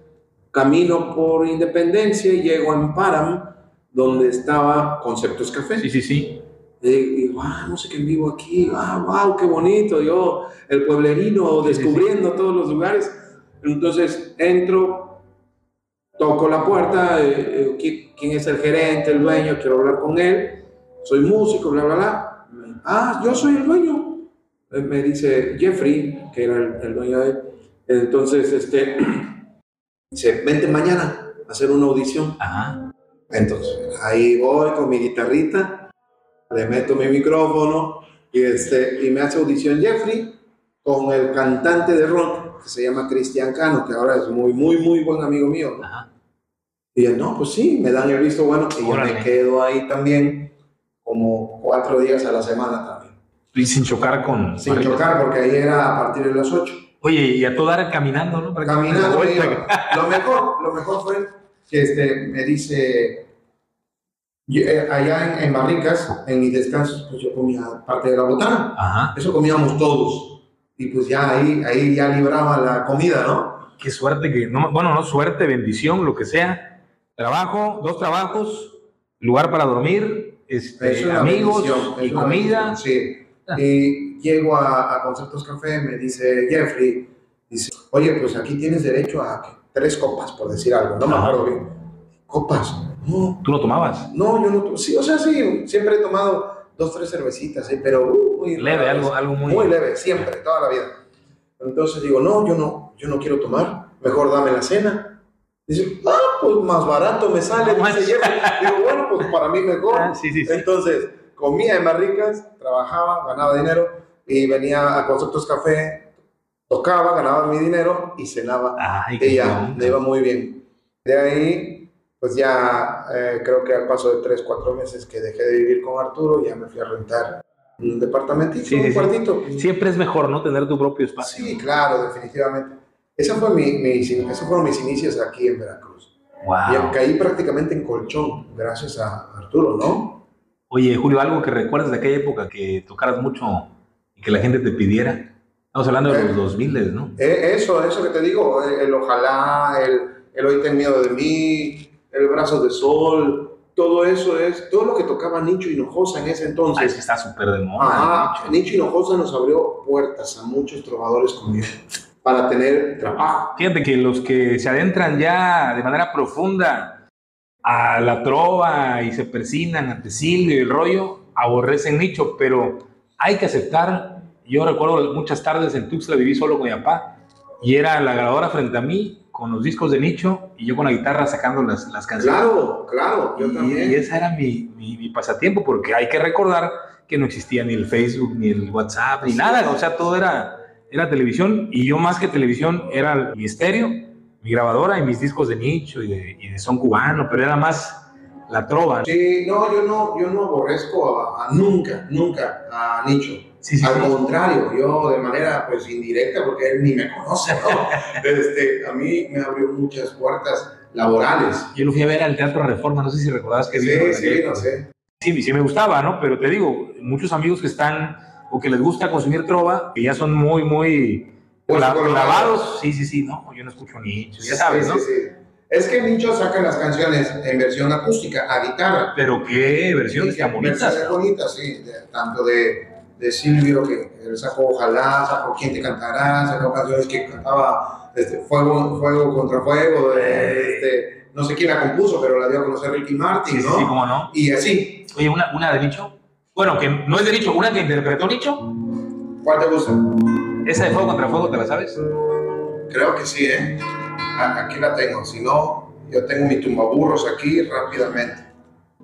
camino por Independencia y llego en Param, donde estaba Conceptos Café. Sí, sí, sí. Y digo, ah, no sé qué vivo aquí, ah, wow, qué bonito, yo, el pueblerino, descubriendo todos los lugares. Entonces entro, toco la puerta, eh, eh, ¿quién es el gerente, el dueño? Quiero hablar con él, soy músico, bla, bla, bla. Ah, yo soy el dueño. Me dice Jeffrey, que era el, el dueño de él. Entonces, este, Dice, vente mañana a hacer una audición. Ajá. Entonces, ahí voy con mi guitarrita, le meto mi micrófono y, este, y me hace audición Jeffrey con el cantante de rock que se llama Cristian Cano, que ahora es muy, muy, muy buen amigo mío. Ajá. Y él, no, pues sí, me dan el visto bueno y yo me quedo ahí también como cuatro días a la semana también. Y sin chocar con... Sin chocar, porque ahí era a partir de las ocho. Oye, y a todo dar caminando, ¿no? caminando. lo, mejor, lo mejor fue que este, me dice, eh, allá en, Barricas, en mis descansos, pues yo comía parte de la botana. Ajá. Eso comíamos todos. Y pues ya ahí, ahí ya libraba la comida, ¿no? Qué suerte que, no, bueno, no suerte, bendición, lo que sea. Trabajo, dos trabajos, lugar para dormir, este, amigos y comida. Sí. Y llego a, Conceptos Café, me dice Jeffrey, dice, oye, pues aquí tienes derecho a tres copas, por decir algo, no me acuerdo bien. ¿Copas? No. ¿Tú no tomabas? No, yo no, sí, o sea, sí, siempre he tomado dos, tres cervecitas, ¿eh? pero muy leve, algo, algo muy... Muy leve, siempre, toda la vida. Entonces digo, no, yo no, yo no quiero tomar, mejor dame la cena. Dice, ah, pues más barato me sale, dice Jeffrey. Digo, bueno, pues para mí mejor. Ah, sí, sí, sí. Entonces, comía en barricas, trabajaba, ganaba dinero y venía a Conceptos Café, tocaba, ganaba mi dinero y cenaba. y ya, me iba muy bien. De ahí, pues ya eh, creo que al paso de tres, cuatro meses que dejé de vivir con Arturo, ya me fui a rentar un departamentito, un cuartito. Siempre es mejor, ¿no? Tener tu propio espacio. Sí, claro, definitivamente. Esa fue mi, mi, esos fueron mis inicios aquí en Veracruz. Wow. Y caí prácticamente en colchón, gracias a Arturo, ¿no? Oye, Julio, algo que recuerdas de aquella época que tocaras mucho y que la gente te pidiera. Estamos hablando de los 2000, eh, ¿no? Eh, eso, eso que te digo, el, ojalá, el, el hoy ten miedo de mí, el brazo de sol, todo eso es, todo lo que tocaba Nicho Hinojosa en ese entonces. Ah, es que está súper de moda. Ajá, Nicho. Hinojosa nos abrió puertas a muchos trovadores como para tener trabajo. Fíjate que los que se adentran ya de manera profunda a la trova y se persinan ante Silvio y el rollo, aborrecen Nicho, pero hay que aceptar. Yo recuerdo muchas tardes en Tuxtla viví solo con mi papá y era la grabadora frente a mí con los discos de Nicho y yo con la guitarra sacando las, las canciones. Claro, claro, yo y, también. y ese era mi, mi, mi pasatiempo porque hay que recordar que no existía ni el Facebook, ni el WhatsApp, ni nada. O sea, todo era, era televisión y yo más que televisión era mi estéreo, mi grabadora y mis discos de nicho y de, y de son cubano, pero era más la trova. Sí, no, yo no, yo no aborrezco a, a nunca, nunca a Nicho. Sí, sí, Al sí. contrario, yo de manera pues indirecta, porque él ni me conoce, ¿no? este, a mí me abrió muchas puertas laborales. Yo lo fui a ver al Teatro Reforma, no sé si recordabas que Sí, sí, no sé. Sí, sí me gustaba, ¿no? Pero te digo, muchos amigos que están o que les gusta consumir trova, que ya son muy, muy Pues, colorados. clavados. Sí, sí, sí, no, yo no escucho nicho, ya sabes, Sí, ¿no? sí, sí. Es que Nicho saca las canciones en versión acústica, a guitarra. Pero qué versiones Sí, tan bonitas. versiones bonitas, sí. tanto de, de Silvio, que él sacó Ojalá, sacó Quién te cantará, sacó canciones que cantaba este, Fuego, Fuego contra Fuego, de, este, no sé quién la compuso, pero la dio a conocer Ricky Martin, Sí, sí, ¿no? sí, cómo no. Y así, Oye, una, una de Nicho. Bueno, que no es de Nicho, una que interpretó Nicho. ¿cuál te gusta? Esa de Fuego contra Fuego, ¿te la sabes? Creo que sí, ¿eh? Aquí la tengo, si no, yo tengo mi tumbaburros aquí rápidamente.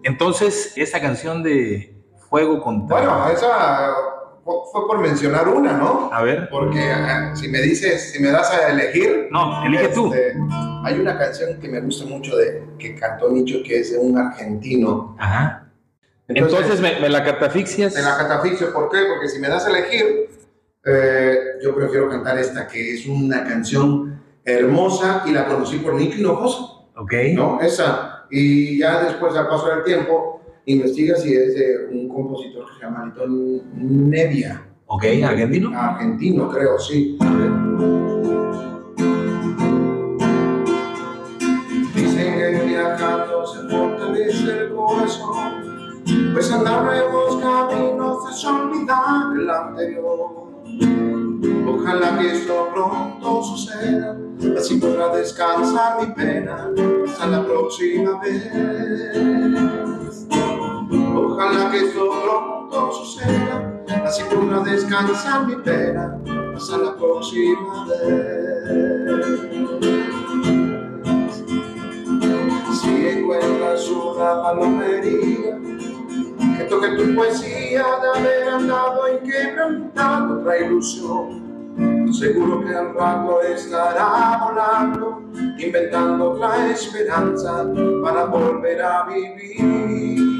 Entonces, esa canción de Fuego contra... Bueno, esa fue por mencionar una, ¿no? A ver. Porque eh, si me dices, si me das a elegir, No, elige tú. Este, hay una canción que me gusta mucho de que cantó Nicho que es de un argentino. Ajá. Entonces, me, me la catafixias. de la catafixio, ¿por qué? Porque si me das a elegir, eh, yo prefiero cantar esta que es una canción hermosa y la conocí por Nicky Hinojosa, Ok. ¿no? Esa. Y ya después, al paso del tiempo, investiga si es de un compositor que se llama Anton Nevia, Ok, argentino. argentino, creo, sí. Dicen que viajando se fortalece el corazón, pues andar nuevos caminos es olvidar el anterior. Ojalá que esto pronto suceda, así podrá descansar mi pena hasta la próxima vez. Ojalá que esto pronto suceda, así podrá descansar mi pena hasta la próxima vez. Si encuentras una palomería que toque tu poesía de haber andado inquebrantando otra ilusión, seguro que al rato estará volando, inventando otra esperanza para volver a vivir.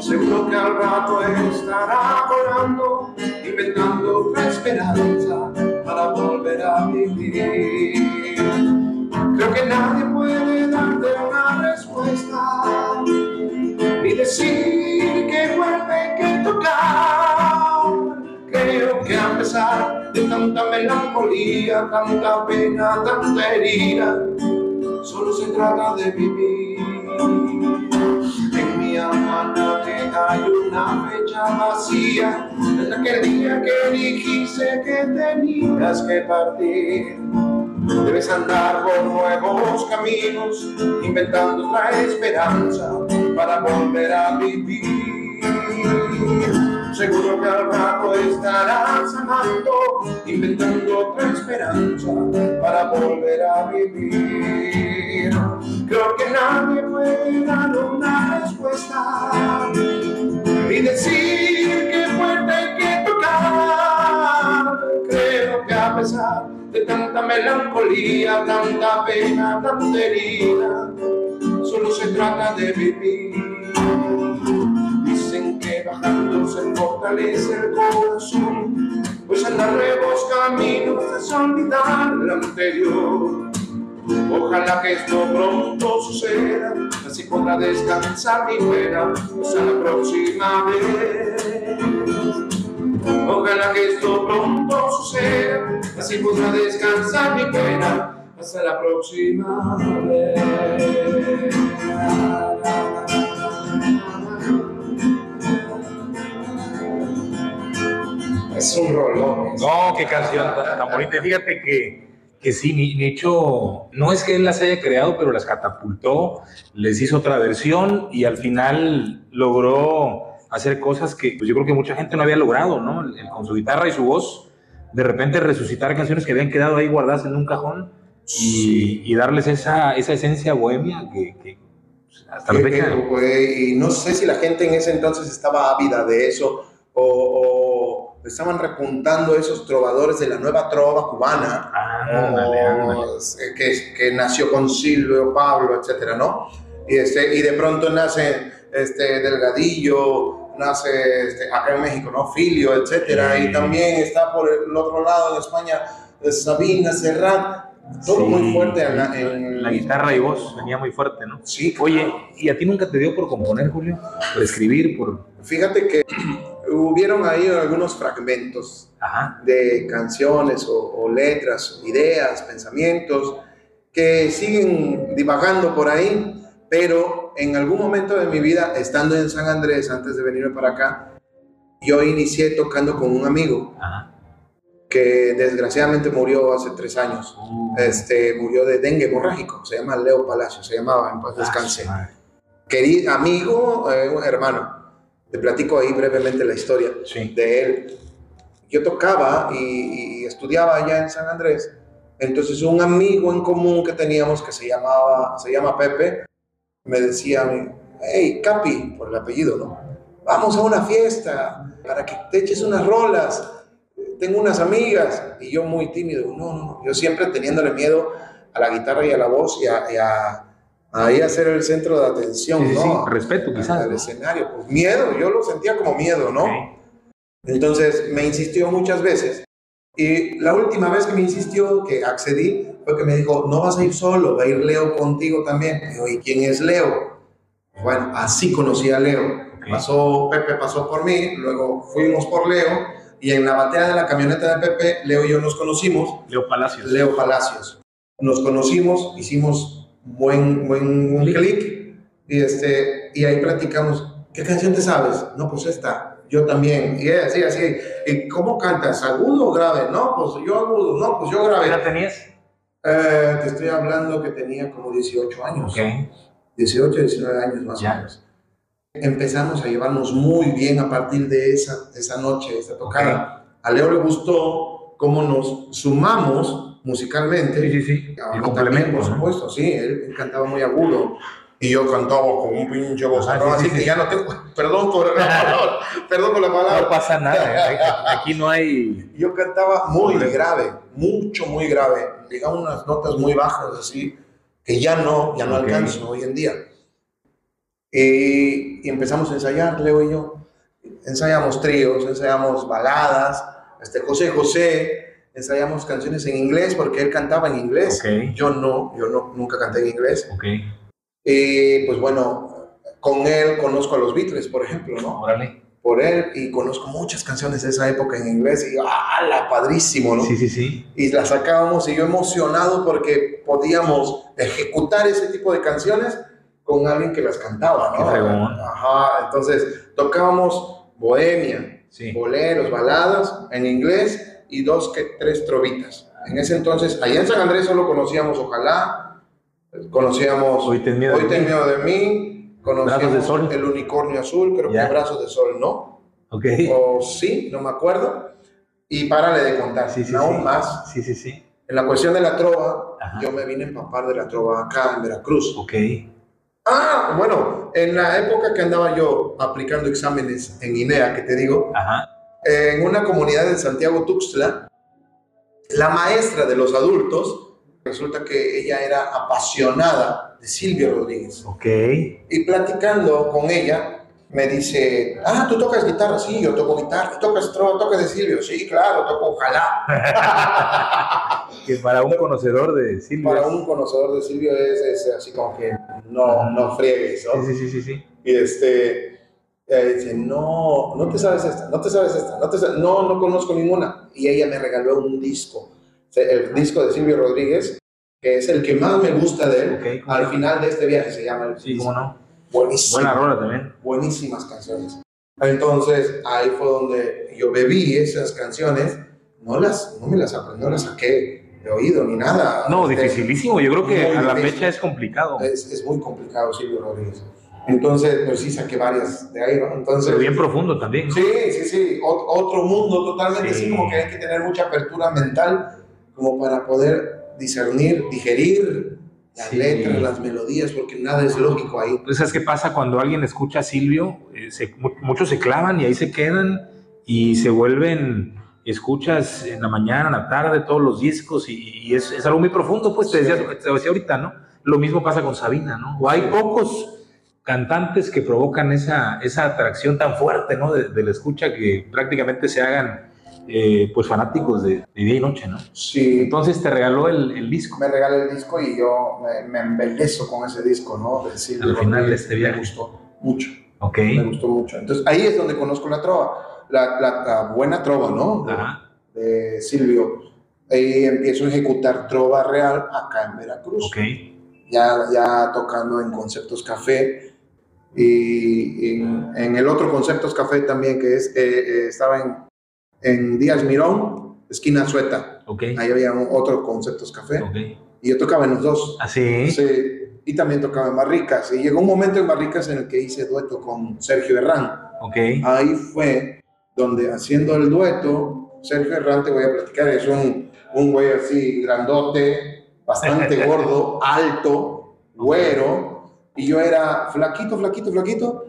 Seguro que al rato estará volando, inventando otra esperanza para volver a vivir. Creo que nadie puede darte una respuesta, ni decir que Creo que a pesar de tanta melancolía, tanta pena, tanta herida, solo se trata de vivir. En mi alma hay una fecha vacía, desde aquel día que dijiste que tenías que partir. Debes andar por nuevos caminos, inventando otra esperanza para volver a vivir. Seguro que al rato estarás amando, inventando otra esperanza para volver a vivir. Creo que nadie puede dar una respuesta ni decir que fuerte hay que tocar. Creo que a pesar de tanta melancolía, tanta pena, tanta herida, solo se trata de vivir. Bajando se fortalece el corazón, pues andar nuevos caminos es olvidar el anterior. Ojalá que esto pronto suceda, así podrá descansar mi pena hasta la próxima vez. Ojalá que esto pronto suceda, así podrá descansar mi pena hasta la próxima vez. Es un rolón. No, qué canción tan, bonita. Fíjate que, que sí, Ni- Nicho, no es que él las haya creado, pero las catapultó, les hizo otra versión y al final logró hacer cosas que pues, yo creo que mucha gente no había logrado, ¿no? El- con su guitarra y su voz, de repente resucitar canciones que habían quedado ahí guardadas en un cajón y, y darles esa, esa esencia bohemia que, que, pues, hasta la fecha. que, pues, y no sé si la gente en ese entonces estaba ávida de eso o, o estaban repuntando esos trovadores de la nueva trova cubana. Ándale, ándale. o, eh, que, que nació con Silvio, Pablo, etcétera, ¿no? Y, este, y de pronto nace este, Delgadillo, nace este, acá en México, ¿no? Filio, etcétera, Sí. y también está por el otro lado en España eh, Sabina, Serrat, todo Sí, muy fuerte en la, en- La guitarra y voz venía muy fuerte, ¿no? Sí, Oye, ¿y a ti nunca te dio por componer, Julio? Por escribir, por... Fíjate que hubieron ahí algunos fragmentos Ajá. de canciones o, o letras, ideas, pensamientos que siguen divagando por ahí, pero en algún momento de mi vida, estando en San Andrés antes de venirme para acá, yo inicié tocando con un amigo Ajá. que desgraciadamente murió hace tres años. Este, murió de dengue hemorrágico, se llama Leo Palacio, se llamaba, en paz descanse. Ah, madre. Querido amigo, eh, un hermano, te platico ahí brevemente la historia Sí. de él. Yo tocaba y, y estudiaba allá en San Andrés. Entonces un amigo en común que teníamos que se llamaba, se llama Pepe, me decía a mí, hey, Capi, por el apellido, ¿no? Vamos a una fiesta para que te eches unas rolas. Tengo unas amigas. Y yo muy tímido, no, no, no. Yo siempre teniéndole miedo a la guitarra y a la voz y a, y a ahí a ser el centro de atención, Sí, sí, sí. ¿no? Respeto, quizás. Al ¿no? escenario. Pues miedo, yo lo sentía como miedo, ¿no? Ok. Entonces me insistió muchas veces. Y la última vez que me insistió, que accedí, fue que me dijo, no vas a ir solo, va a ir Leo contigo también. Y digo, ¿y quién es Leo? Bueno, así conocí a Leo. Ok. Pasó, Pepe pasó por mí, luego fuimos por Leo, y en la batea de la camioneta de Pepe, Leo y yo nos conocimos, Leo Palacios. Leo Palacios. Nos conocimos, hicimos buen, buen un Clic. y, este, y ahí platicamos, ¿qué canción te sabes? No, pues esta. Yo también. Y así, así. ¿Y cómo cantas? ¿Agudo o grave? No, pues yo agudo. No, pues yo ¿Qué grave. edad tenías? Eh, te estoy hablando que tenía como 18 años. Ok. 18, 19 años más Ya. o menos. Empezamos a llevarnos muy bien a partir de esa, de esa noche, esa tocada. A Leo le gustó cómo nos sumamos musicalmente. Sí, sí, sí. El complemento. también, por ¿no? supuesto, sí, él cantaba muy agudo. Y yo cantaba con un pinche Ah, sí, así sí, que ya no tengo, perdón por la palabra, perdón por la No palabra. pasa nada. ¿eh? Aquí no hay. Yo cantaba muy Hombre. grave, mucho, muy grave. Llegaba unas notas muy bajas, así, que ya no, ya no Ok. alcanzo hoy en día. Y, y empezamos a ensayar, Leo y yo. Ensayamos tríos, ensayamos baladas, este, José José, ensayamos canciones en inglés porque él cantaba en inglés. Ok. Yo no, yo no, nunca canté en inglés. Ok. Y pues bueno, con él conozco a los Beatles, por ejemplo, ¿no? Órale. Por él y conozco muchas canciones de esa época en inglés y ¡ah, padrísimo, ¿no? Sí, sí, sí. Y las sacábamos y yo emocionado porque podíamos ejecutar ese tipo de canciones con alguien que las cantaba, Qué ¿no? fregón. Ajá, entonces tocábamos bohemia, Sí. boleros, baladas en inglés y dos que tres trovitas. En ese entonces, allá en San Andrés solo conocíamos Ojalá, conocíamos Hoy ten miedo. Hoy de ten mí. miedo de mí, conocíamos Brazos de Sol. El Unicornio Azul, creo Ya. que Brazos de Sol, ¿no? Ok. O sí, no me acuerdo. Y párale de contar, Sí, sí, aún sí. más. Sí, sí, sí. En la cuestión de la trova, Ajá. yo me vine a empapar de la trova acá en Veracruz. Ok. Ah, bueno, en la época que andaba yo aplicando exámenes en INEA, que te digo, Ajá. En una comunidad en Santiago Tuxtla, la maestra de los adultos, resulta que ella era apasionada de Silvio Rodríguez. Ok. Y platicando con ella, me dice, ah, ¿tú tocas guitarra? Sí, yo toco guitarra. ¿Tú tocas trova? ¿Tocas de Silvio? Sí, claro, toco ojalá. Que para un conocedor de Silvio. Para un conocedor de Silvio es, es así como que no, no friegues, ¿no? Sí, sí, sí, sí, sí. Y este, ella dice, no, no te sabes esta, no te sabes esta, no, te no, no conozco ninguna. Y ella me regaló un disco, el disco de Silvio Rodríguez, que es el que más me gusta de él. Ok. ¿cómo Al final de este viaje se llama el Sí, cómo no. Buenísimo. Buena rola también. buenísimas canciones. Entonces ahí fue donde yo bebí esas canciones, no las, no me las aprendí, no las saqué de oído ni nada. No, Este, dificilísimo. Yo creo que a la difícil. fecha es complicado. Es, es muy complicado Silvio Rodríguez. Entonces, pues sí saqué varias de ahí, ¿no? Entonces, Pero bien profundo también. ¿no? Sí, sí, sí, Ot- otro mundo totalmente, Sí. así como que hay que tener mucha apertura mental como para poder discernir, digerir las Sí. letras, las melodías, porque nada es lógico ahí. Entonces, ¿sabes qué pasa cuando alguien escucha a Silvio? Eh, se- mu- muchos se clavan y ahí se quedan y se vuelven, escuchas en la mañana, en la tarde, todos los discos y, y es, es algo muy profundo, pues te decía, te decía ahorita, ¿no? Lo mismo pasa con Sabina, ¿no? O hay pocos cantantes que provocan esa, esa atracción tan fuerte, ¿no? De, de la escucha que prácticamente se hagan, eh, pues, fanáticos de, de día y noche, ¿no? Sí, Entonces te regaló el, el disco. me regala el disco y yo me, me embelezo con ese disco, ¿no? De Silvio Al final de este viaje. Me gustó mucho, Ok. me gustó mucho. Entonces ahí es donde conozco la trova, la, la- la buena trova, ¿no? Ajá. De Silvio. Ahí empiezo a ejecutar trova real acá en Veracruz. Ok. ya, ya tocando en Conceptos Café y en, en el otro Conceptos Café también que es, eh, eh, estaba en, en Díaz Mirón, esquina Sueta. Ok. Ahí había un- otro Conceptos Café Ok. y yo tocaba en los dos. Así. Sí, y también tocaba en Barricas. Y llegó un momento en Barricas en el que hice dueto con Sergio Herrán. Ok. Ahí fue donde haciendo el dueto, Sergio Herrán, te voy a platicar, es un, un güey así grandote, bastante gordo, alto, güero, y yo era flaquito, flaquito, flaquito,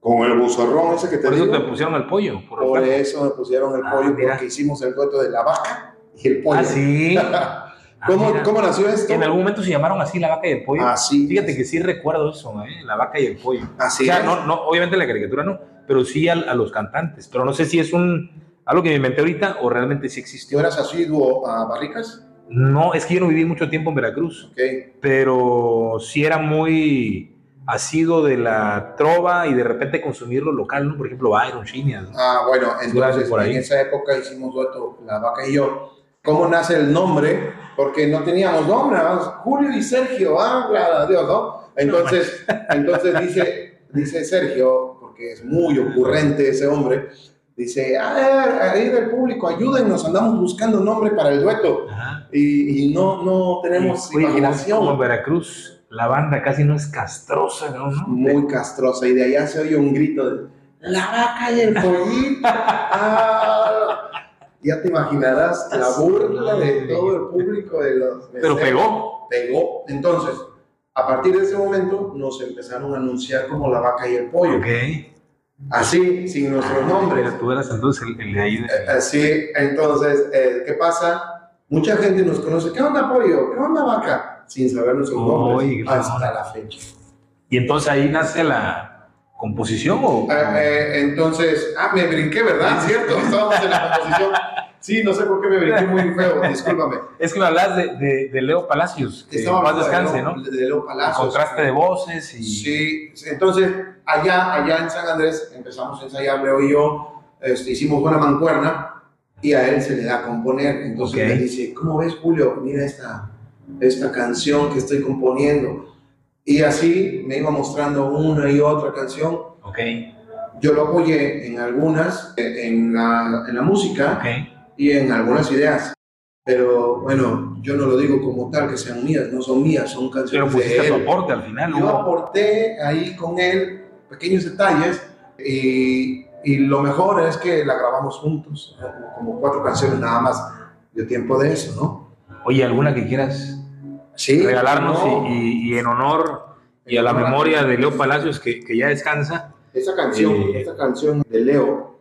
con el buzarrón ese que te Por eso digo. te pusieron el pollo. Por Por eso me pusieron el Ah, pollo, mira. porque hicimos el dueto de la vaca y el pollo. Ah, sí. ¿Cómo, Ah, mira. ¿Cómo nació esto? En algún momento se llamaron así la vaca y el pollo. Así. Fíjate que sí recuerdo eso, ¿eh? La vaca y el pollo. Así o sea, es. no, no, obviamente la caricatura no, pero sí a, a los cantantes. Pero no sé si es un algo que me inventé ahorita o realmente sí ¿Tú existió. eras asiduo a Barricas? No, es que yo no viví mucho tiempo en Veracruz, Ok. pero sí era muy asido de la trova y de repente consumir lo local, ¿no? Por ejemplo, Byron, Chineas. ¿no? Ah, bueno, entonces por ahí. en esa época hicimos dueto, la vaca y yo. ¿Cómo nace el nombre? Porque no teníamos nombre, más Julio y Sergio, ah, claro, Dios, ¿no? Entonces, entonces dice, dice Sergio, porque es muy ocurrente ese hombre, dice, ahí del público, ayúdennos, andamos buscando nombre para el dueto Ajá. y, y no, no tenemos como- imaginación. Como Veracruz, la banda casi no es castrosa, ¿no? Muy castrosa y de allá se oye un grito de la vaca y el pollito. Ah, ya te imaginarás la burla de todo el público de los Pero pegó. Pegó. Entonces, a partir de ese momento nos empezaron a anunciar como la vaca y el pollo. Ok. Así, sin nuestros nombres. Mira, tú eras entonces el, el de ahí. de- Eh, Así, entonces, eh, ¿qué pasa? Mucha gente nos conoce. ¿Qué onda, pollo? ¿Qué onda, vaca? Sin saber nuestros nombres hasta la fecha. Y entonces ahí nace la composición o. Eh, eh, entonces, ah, me brinqué, ¿verdad? Cierto, estábamos en la composición. Sí, no sé por qué me brinqué muy feo, discúlpame. Es que me hablas de, de, de Leo Palacios, que más descanse, de ¿no? De Leo El Palacios. contraste de voces y. Sí, sí, entonces, allá, allá en San Andrés empezamos a ensayar, Leo y yo, este, hicimos buena mancuerna y a él se le da a componer. Entonces Ok. me dice, ¿cómo ves, Julio? Mira esta, esta canción que estoy componiendo. Y así me iba mostrando una y otra canción. Ok, Yo lo apoyé en algunas, eh, en la, en la música, ok. y en algunas ideas. Pero bueno, yo no lo digo como tal que sean mías, no son mías, son Pero canciones pusiste de tu él. aporte al final, Yo ¿no? aporté ahí con él pequeños detalles y, y lo mejor es que la grabamos juntos, ¿no? como cuatro canciones nada más. Dio tiempo de eso, ¿no? Oye, ¿alguna que quieras Sí. regalarnos no, y, y- en honor y a la memoria de Leo Palacios, que, que ya descansa? Esa canción, Eh, esta canción de Leo,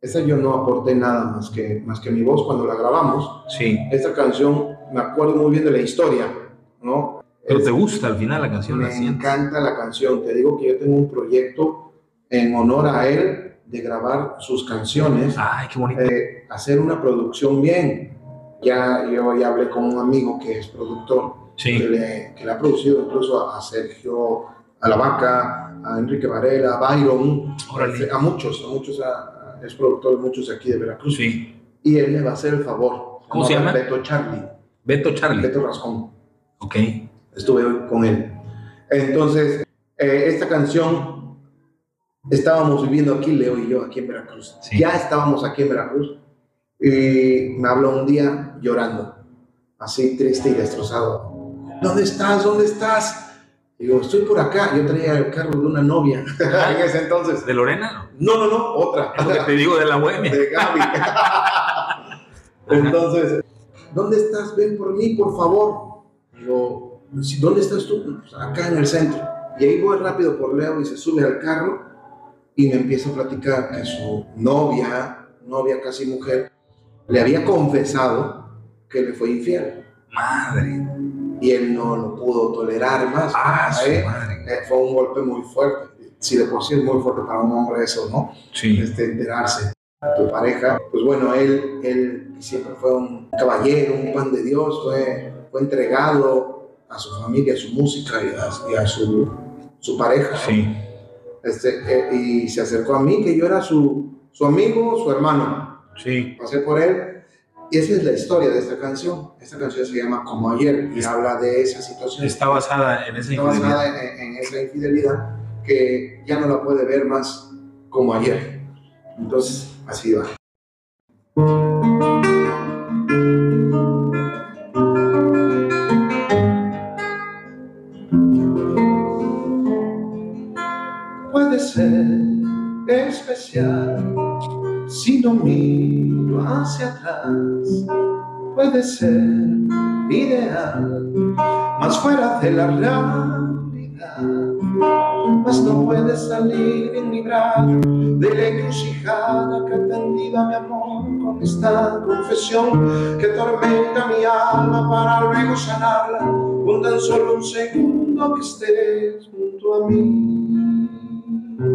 esa yo no aporté nada más que, más que mi voz cuando la grabamos. Sí. Esta canción, me acuerdo muy bien de la historia, ¿no? Pero Es- te gusta al final la canción, la Me sientes. encanta la canción. Te digo que yo tengo un proyecto en honor a él de grabar sus canciones, Ay, qué bonito. eh, hacer una producción bien. Ya yo ya hablé con un amigo que es productor, que, Sí. le, que le ha producido incluso a, a Sergio, a La Vaca, a Enrique Varela, a Byron, Órale. a muchos, a muchos, a- a- es productor de muchos aquí de Veracruz. Sí. Y él me va a hacer el favor. ¿Cómo se llama? Beto Charlie, Beto Charlie. Beto Rascón. Ok. estuve con él. Entonces, eh, esta canción estábamos viviendo aquí, Leo y yo, aquí en Veracruz. Sí. Ya estábamos aquí en Veracruz. Y me habló un día llorando, así triste y destrozado. ¿Dónde estás? ¿Dónde estás? Digo, estoy por acá. Yo traía el carro de una novia en ese entonces. ¿De Lorena? No, no, no, otra. Es lo que te digo de la bohemia. De Gaby. entonces, ¿dónde estás? Ven por mí, por favor. Digo, ¿dónde estás tú? Pues acá en el centro. Y ahí voy rápido por Leo y se sube al carro y me empieza a platicar que su novia, novia casi mujer, le había confesado que le fue infiel. Madre. Y él no lo pudo tolerar más. Ah, ¿eh? madre. Fue un golpe muy fuerte. Si de por sí es muy fuerte para un hombre eso, ¿no? Sí. Este, enterarse de tu pareja. Pues bueno, él, él siempre fue un caballero, un pan de Dios, fue, fue entregado a su familia, a su música y a, y a su, su pareja. Sí. Este, eh, y se acercó a mí, que yo era su, su amigo, su hermano. Sí. Pasé por él. Y esa es la historia de esta canción. Esta canción se llama Como ayer y habla de esa situación. Está basada en esa Está infidelidad. basada en, en esa infidelidad que ya no la puede ver más como ayer. Entonces, así va. Ser especial si lo miro hacia atrás. Puede ser ideal, más fuera de la realidad. Mas no puede salir en librar de la encrucijada que atendida mi amor con esta confesión que tormenta mi alma para luego sanarla con tan solo un segundo que estés junto a mí. Puede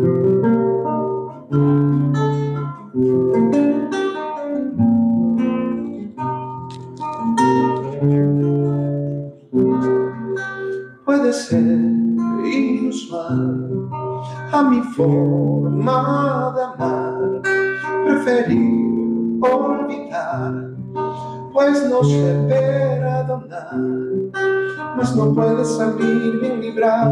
ser inusual a mi forma de amar, preferir olvidar, pues no sé perdonar, no puede salir bien librar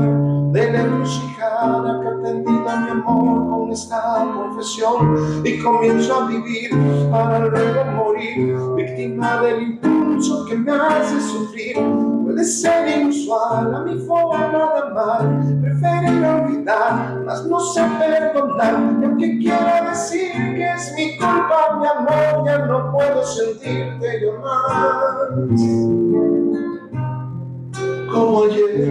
de la encrucijada que atendida mi amor con esta confesión y comienzo a vivir para luego morir, víctima del impulso que me hace sufrir. Puede ser inusual a mi forma de amar, preferir olvidar, mas no sé perdonar. Y aunque quiera decir que es mi culpa, mi amor, ya no puedo sentirte yo más. Como ayer.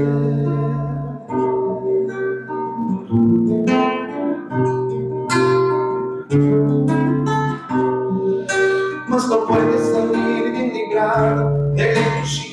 Mas no puedes salir bien librar de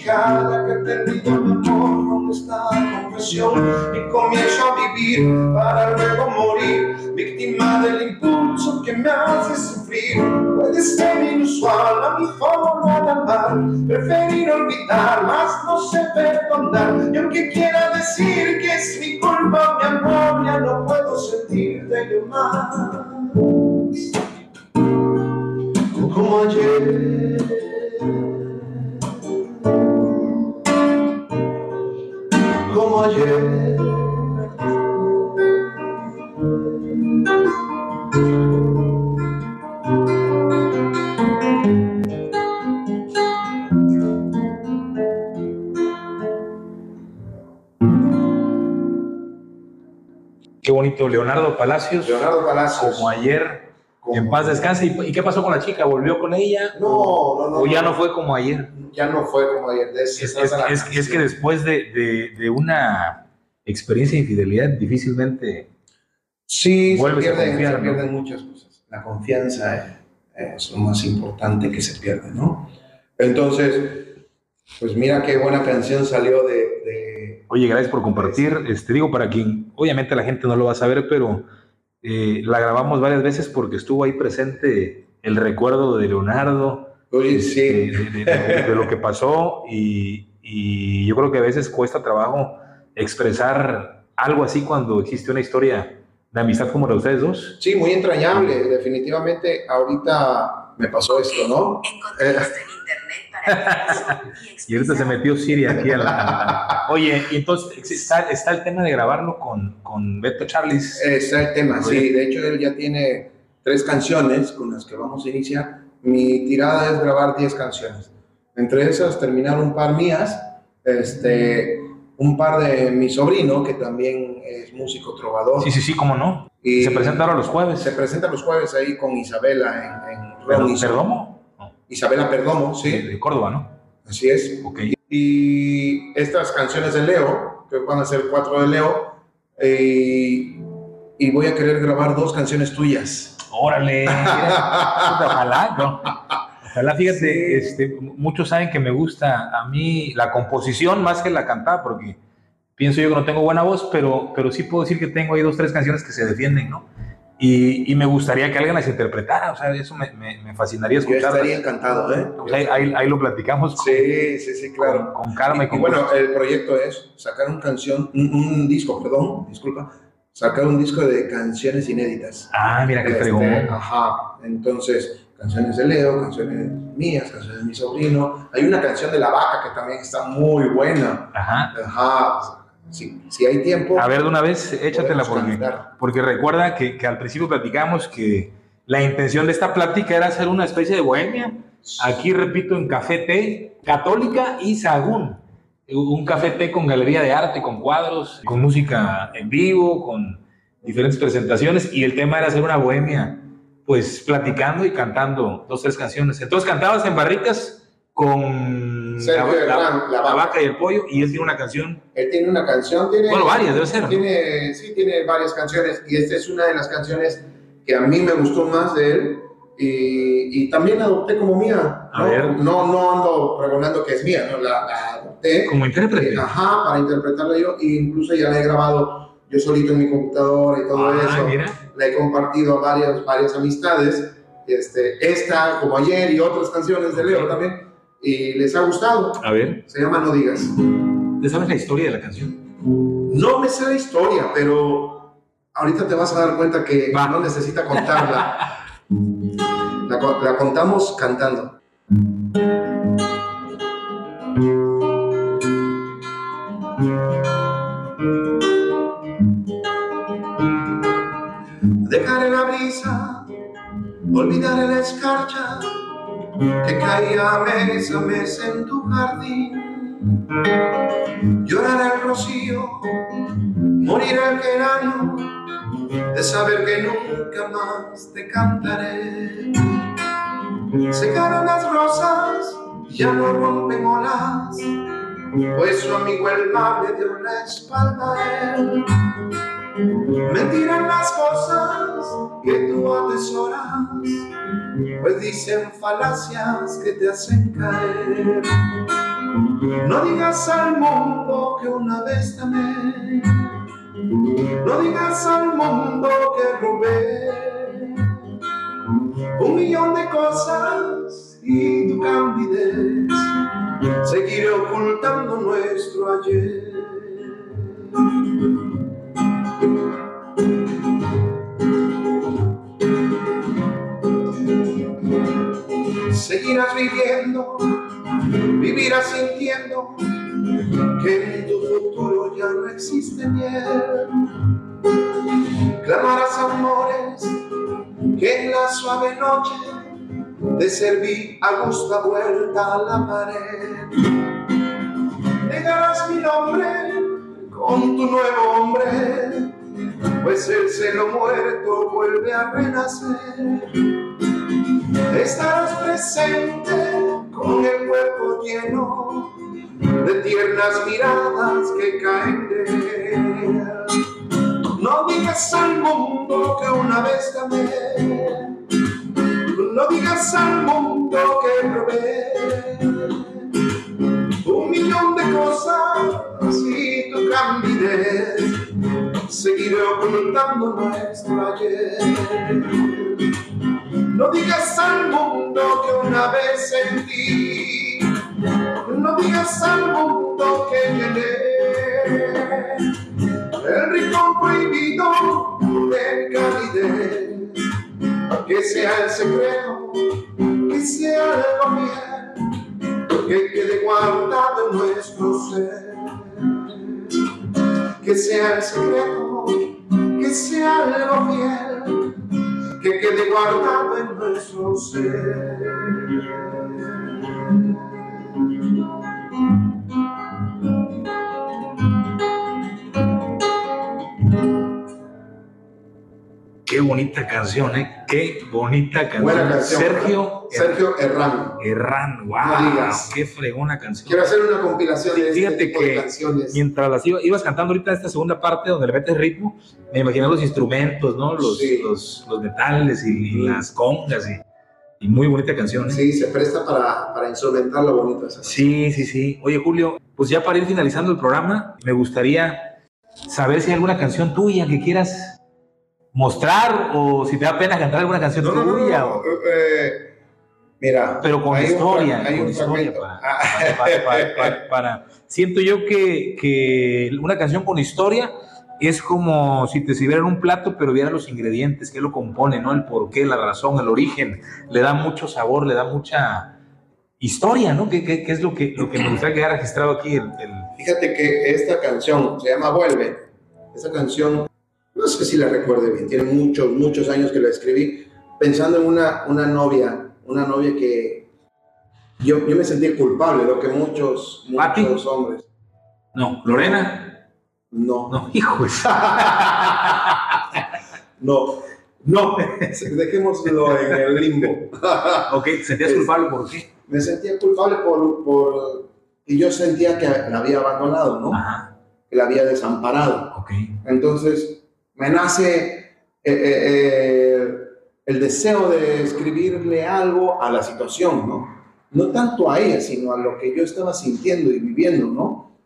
encrucijada que tendido mi amor con esta confesión y comienzo a vivir para luego morir víctima del impulso que me hace sufrir. Puede ser inusual a mi forma de amar preferir olvidar mas no sé perdonar. Y aunque quiera decir que es mi culpa mi amor ya no puedo sentirte yo más. Como ayer. Como ayer. Qué bonito, Leonardo Palacios. Leonardo Palacios. Como ayer, en paz descanse. ¿Y, qué pasó con la chica? ¿Volvió con ella? No, no, no. ¿O ya no. no fue como ayer? Ya no fue como ayer. Es, que después de, de- de una experiencia de infidelidad, difícilmente. Sí, se pierden, confiar, se ¿no? pierden muchas cosas. La confianza es, es lo más importante que se pierde, ¿no? Entonces, pues mira qué buena canción salió de... de- Oye, gracias por compartir. Este, digo, para quien, obviamente la gente no lo va a saber, pero eh, la grabamos varias veces porque estuvo ahí presente el recuerdo de Leonardo, este, sí, de, de- de- de lo que pasó y, y yo creo que a veces cuesta trabajo expresar algo así cuando existe una historia de amistad como la de ustedes dos. sí, muy entrañable. Definitivamente ahorita me pasó esto, ¿no? Encontré esto en internet Y ahorita se metió Siri aquí a la... Oye, y entonces está, está el tema de grabarlo con, con Beto Charles. Está el tema, sí. De hecho, él ya tiene tres canciones con las que vamos a iniciar. Mi tirada es grabar 10 canciones. Entre esas, terminar un par mías. Este, un par de mi sobrino, que también es músico trovador. Sí, sí, sí, cómo no. Y Se presenta ahora los jueves. Se presenta los jueves ahí con Isabela en, en. ¿Perdomo? Isabela Perdomo, sí, de Córdoba, ¿no? así es. Ok. Y estas canciones de Leo, que van a ser cuatro de Leo, eh, y voy a querer grabar dos canciones tuyas. Órale. Ojalá, ¿no? Ojalá, fíjate, Sí. este, muchos saben que me gusta a mí la composición más que la cantada, porque pienso yo que no tengo buena voz, pero, pero sí puedo decir que tengo ahí dos, tres canciones que se defienden, ¿no? Y, y me gustaría que alguien las interpretara, o sea, eso me, me- me fascinaría Yo escucharlas. estaría encantado, ¿eh? Ahí, ahí- ahí lo platicamos con, Sí, sí, sí, claro. con, con calma y, Y, con bueno, el proyecto es sacar un canción, un, un disco, perdón, disculpa, sacar un disco de canciones inéditas. Ah, mira qué Este, fregón. Ajá, entonces, canciones de Leo, canciones mías, canciones de mi sobrino. Hay una canción de La Vaca que también está muy buena. Ajá. Ajá, si, si hay tiempo. A ver, de una vez, échatela porque, cantar. porque recuerda que, que al principio platicamos que la intención de esta plática era hacer una especie de bohemia. Aquí, repito, en Café Té, Católica y Sagún. Un café té con galería de arte, con cuadros, con música en vivo, con diferentes presentaciones. Y el tema era hacer una bohemia, pues platicando y cantando dos, tres canciones. Entonces cantabas en barricas con Sergio la, la- Hernán, La la Vaca. vaca y el pollo. Y él tiene una canción, Él tiene una canción, tiene. bueno, varias, debe ser. Tiene, sí, tiene varias canciones y esta es una de las canciones que a mí me gustó más de él y, y también la adopté como mía. A ¿no? ver. No, no ando pregonando que es mía, no, la, la adopté. Como intérprete. eh, ajá, para interpretarla yo e incluso ya la he grabado yo solito en mi computadora y todo Ah, eso. mira. La he compartido a varias, varias amistades. Este, esta, como ayer, y otras canciones de Leo también. Y les ha gustado. A ver, Se llama No Digas. ¿te sabes la historia de la canción? No me sé la historia, pero ahorita te vas a dar cuenta que Va. no necesita contarla. La, co- la contamos cantando. Dejar la brisa, olvidar la escarcha que caía mes a mes en tu jardín. Llorar el rocío, morir el geranio, de saber que nunca más te cantaré. Secaron las rosas, ya no rompen olas, pues su amigo el mar le dio la espalda a él. Mentiran las cosas que tú atesoras, pues dicen falacias que te hacen caer. No digas al mundo que una vez amé, no digas al mundo que robé un millón de cosas y tu candidez. Seguiré ocultando nuestro ayer. Seguirás viviendo, vivirás sintiendo que en tu futuro ya no existe miel. Clamarás amores que en la suave noche te serví a gusta vuelta a la pared. Negarás mi nombre con tu nuevo hombre, pues el celo muerto vuelve a renacer. Estarás presente con el cuerpo lleno de tiernas miradas que caen de él. No digas al mundo que una vez te no digas al mundo que robé un millón de cosas y tu candidez. Seguiré ocultando nuestro ayer. No digas al mundo que una vez sentí, no digas al mundo que llené el rincón prohibido de calidez. Que sea el secreto, que sea algo bien, que quede guardado en nuestro ser. Que sea el secreto, que sea algo bien que quede guardado en nuestro ser. Bonita canción, ¿eh? Qué bonita canción. Buena canción. Sergio Sergio Herrán. Herrán, wow, No digas. qué fregona canción. Quiero hacer una compilación de Fíjate este tipo que de canciones. Mientras las iba- ibas cantando ahorita esta segunda parte donde le metes ritmo, me imaginé los instrumentos, ¿no? Los, Sí. los, los metales y, y las congas y, y muy bonita canción. ¿eh? Sí, se presta para, para instrumentar lo bonito esa. Sí, sí, sí. Oye, Julio, pues ya para ir finalizando el programa, me gustaría saber si hay alguna canción tuya que quieras mostrar o si te da pena cantar alguna canción No, no, no, tuya. no, o- eh, mira. pero con hay historia, hay con un historia para, Ah, para- para- para- para- Siento yo que, que una canción con historia es como si te sirvieran un plato, pero vieran los ingredientes, qué lo compone, ¿no? El porqué, la razón, el origen. Le da mucho sabor, le da mucha historia, ¿no? ¿Qué, qué- qué es lo que, lo que me gustaría que haya registrado aquí el, el- Fíjate que esta canción se llama Vuelve. Esta canción, no sé si la recuerde bien, tiene muchos, muchos años que la escribí pensando en una, una novia, una novia que yo, yo me sentí culpable, lo que muchos, muchos hombres. No, Lorena. No, No, hijo. no, no, dejémoslo en el limbo. ok, ¿sentías culpable por qué? me sentía culpable por, por y yo sentía que la había abandonado, ¿no? Ajá, Que la había desamparado. ok. Entonces me nace eh, eh, eh, el deseo de escribirle algo a la situación, ¿no? No tanto a ella, sino a lo que yo estaba sintiendo y viviendo, ¿no? O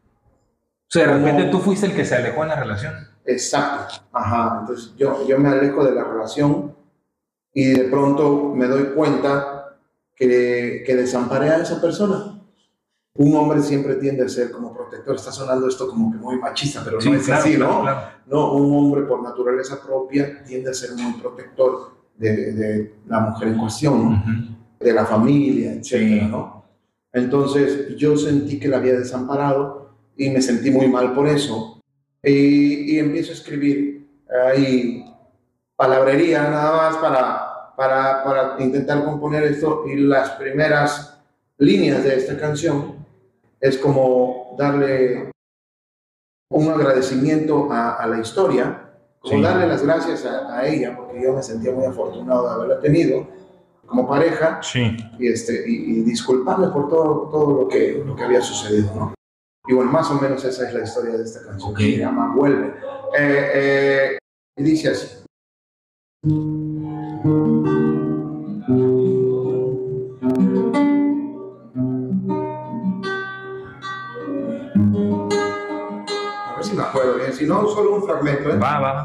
sea, de repente Como- tú fuiste el que se alejó en la relación. Exacto. Ajá. Entonces yo, yo me alejo de la relación y de pronto me doy cuenta que, que desamparé a esa persona. Un hombre siempre tiende a ser como protector. Está sonando esto como que muy machista, pero no es así, ¿no? claro. No, un hombre por naturaleza propia tiende a ser muy protector de, de la mujer en cuestión, ¿no? Ujú. de la familia, etcétera, Sí. ¿no? Entonces yo sentí que la había desamparado y me sentí muy mal por eso. Y, y empiezo a escribir ahí palabrería nada más para, para, para intentar componer esto y las primeras líneas de esta canción es como darle un agradecimiento a, a la historia, como Sí. darle las gracias a, a ella, porque yo me sentía muy afortunado de haberla tenido como pareja Sí. y, este, y, y disculparme por todo, todo lo, que, lo que había sucedido, ¿no? Y bueno, más o menos esa es la historia de esta canción, que se llama Vuelve. Eh, eh, y dice así. Acuerdo bien, si no, solo un fragmento, ¿eh? Va, va.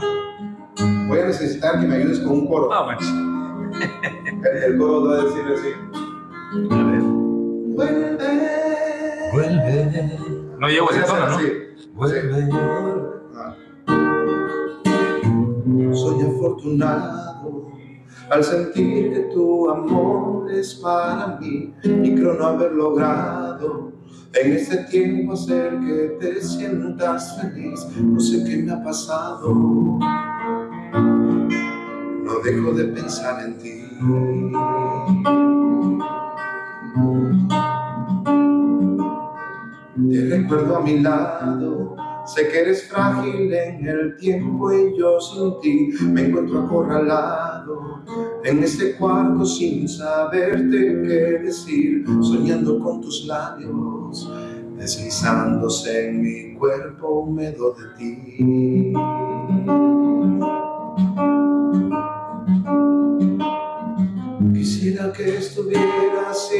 Voy a necesitar que me ayudes con un coro. Ah, manches. El, el coro va a decir así. A ver. Vuelve. Vuelve. No llego a ese tono, ¿no? Vuelve. Ah. Soy afortunado al sentir que tu amor es para mí y creo no haber logrado en este tiempo hacer que te sientas feliz. No sé qué me ha pasado, no dejo de pensar en ti. Te recuerdo a mi lado, sé que eres frágil en el tiempo y yo sin ti me encuentro acorralado en este cuarto sin saberte qué decir, soñando con tus labios, deslizándose en mi cuerpo húmedo de ti. Quisiera que estuvieras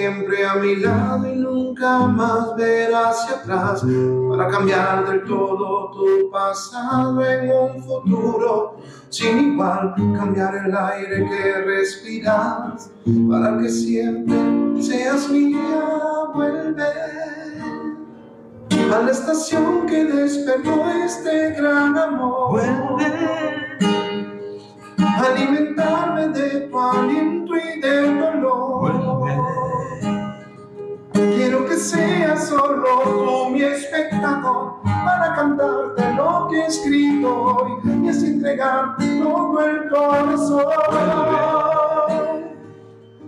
siempre a mi lado y nunca más ver hacia atrás. Para cambiar del todo tu pasado en un futuro sin igual, cambiar el aire que respiras para que siempre seas mía, vuelve a la estación que despertó este gran amor. Alimentarme de tu aliento y de dolor. Quiero que seas solo tú mi espectador para cantarte lo que he escrito hoy y así entregarte todo el corazón.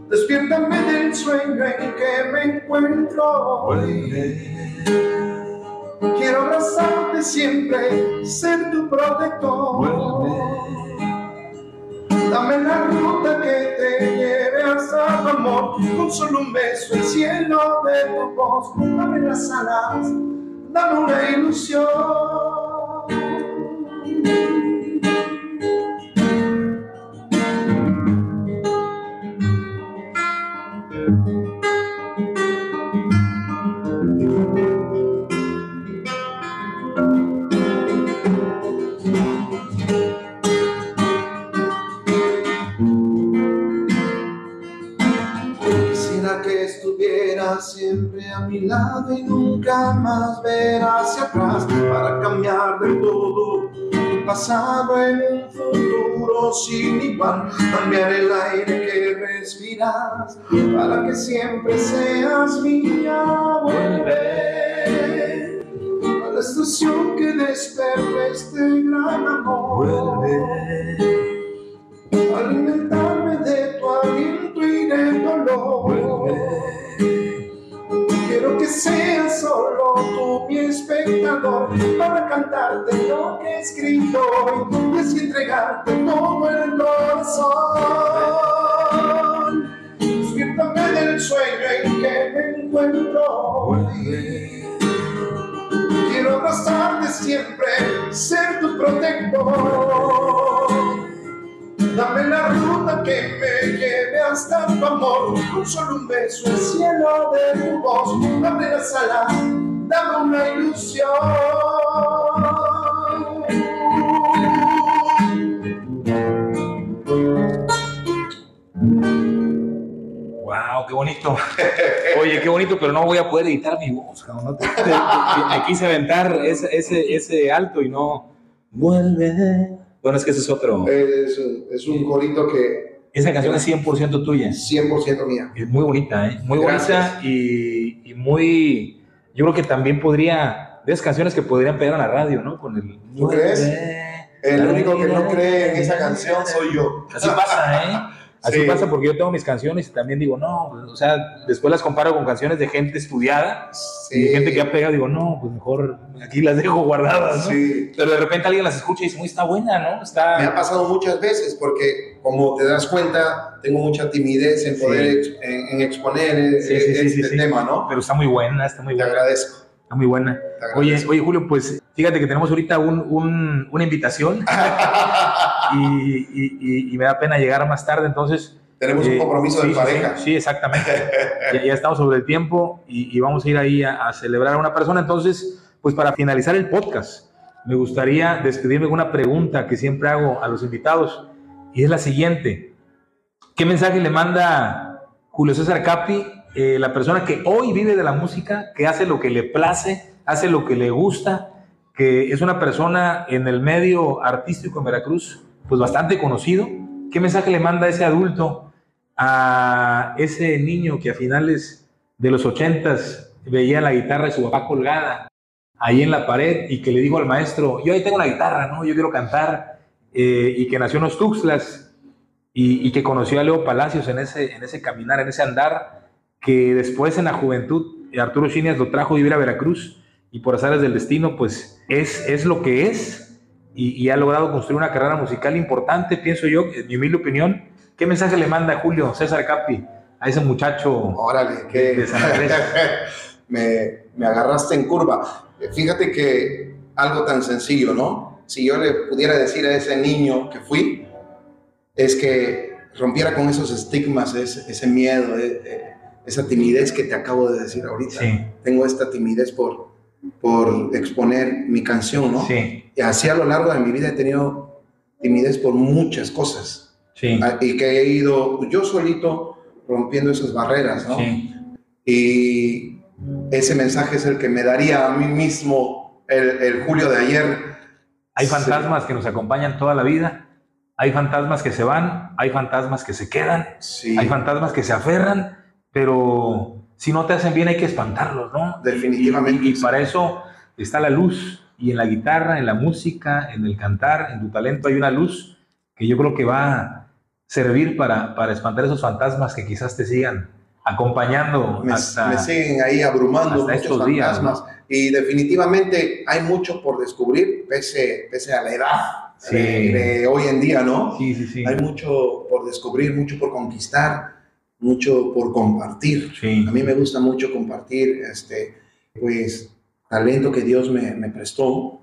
Despiértame del sueño en que me encuentro hoy. Quiero abrazarte siempre, ser tu protector. Dame la ruta que te lleve hasta tu amor, con solo un beso el cielo de tu voz. Dame las alas, dame una ilusión. Siempre a mi lado y nunca más ver hacia atrás para cambiar de todo tu pasado en un futuro sin igual. Cambiar el aire que respiras para que siempre seas mía. Vuelve a la estación que despertó este gran amor. Alimentarme de tu aliento y del dolor. Que seas solo tú mi espectador para cantarte lo que he escrito y así entregarte todo el corazón. Despiértame del sueño en que me encuentro hoy. Quiero abrazarte siempre, ser tu protector. Dame la ruta que me lleve hasta tu amor, con solo un beso el cielo de tu voz. Dame las alas, dame una ilusión. Wow, qué bonito. Oye, qué bonito, pero no voy a poder editar mi voz. ¿no? Me quise aventar ese, ese, ese alto y no. Vuelve. Bueno, es que ese es otro. Es, un- es un corito que Esa canción es 100% tuya. es 100% mía. Es muy bonita, ¿eh? Muy Gracias. bonita y, y muy. Yo creo que también podría. De esas canciones que podrían pegar en la radio, ¿no? Con el. ¿Tú crees? El único que no cree en esa canción soy yo. Así pasa, ¿eh? Así Sí. pasa porque yo tengo mis canciones y también digo, no, o sea, después las comparo con canciones de gente estudiada y de gente que ha pegado, digo, no, pues mejor aquí las dejo guardadas, ¿no? Sí. Pero de repente alguien las escucha y dice, muy está buena, ¿no? Me ha Está... pasado muchas veces porque, como te das cuenta, tengo mucha timidez en poder en, en exponer eh, este tema, ¿no? Pero está muy buena, está muy Te buena. agradezco. Está muy buena. te Oye, oye, Julio, pues fíjate que tenemos ahorita un, un- una invitación y, y- y- me da pena llegar más tarde, entonces... Tenemos un eh, compromiso sí, de pareja. Sí, sí, exactamente. ya, ya estamos sobre el tiempo y, y vamos a ir ahí a, a celebrar a una persona. Entonces, pues para finalizar el podcast, me gustaría despedirme con una pregunta que siempre hago a los invitados y es la siguiente. ¿Qué mensaje le manda Julio César Capi, eh, la persona que hoy vive de la música, que hace lo que le place, hace lo que le gusta, que es una persona en el medio artístico en Veracruz, pues bastante conocido? ¿Qué mensaje le manda ese adulto a ese niño que a finales de los ochentas veía la guitarra de su papá colgada ahí en la pared y que le dijo al maestro, yo ahí tengo la guitarra, ¿no? Yo quiero cantar, eh, y que nació en los y que conoció a Leo Palacios en ese, en ese caminar, en ese andar, que después en la juventud Arturo Chinias lo trajo a vivir a Veracruz y por azares del destino, pues es, es lo que es y, y ha logrado construir una carrera musical importante, pienso yo, en mi humilde opinión. ¿Qué mensaje le manda Julio César Capi a ese muchacho Órale, que de San Andrés? me, me agarraste en curva. Fíjate que algo tan sencillo, ¿no? Si yo le pudiera decir a ese niño que fui, es que rompiera con esos estigmas, ese, ese miedo, eh, eh, esa timidez que te acabo de decir ahorita. Sí, Tengo esta timidez por, por exponer mi canción, ¿no? sí, Y así a lo largo de mi vida he tenido timidez por muchas cosas. sí, Ah, Y que he ido yo solito rompiendo esas barreras, ¿no? sí. Y ese mensaje es el que me daría a mí mismo el, el julio de ayer. Hay Sí. fantasmas que nos acompañan toda la vida, hay fantasmas que se van, hay fantasmas que se quedan, Sí, hay fantasmas que se aferran, pero si no te hacen bien hay que espantarlos, ¿no? Definitivamente. Y, y para eso está la luz, y en la guitarra, en la música, en el cantar, en tu talento hay una luz que yo creo que va a servir para, para espantar esos fantasmas que quizás te sigan acompañando me, hasta... me siguen ahí abrumando muchos estos días, fantasmas. Y definitivamente hay mucho por descubrir, pese, pese a la edad. Sí. de, de hoy en día, ¿no? Sí, sí, sí. Hay mucho por descubrir, mucho por conquistar, mucho por compartir. Sí. A mí me gusta mucho compartir, este, pues, talento que Dios me, me prestó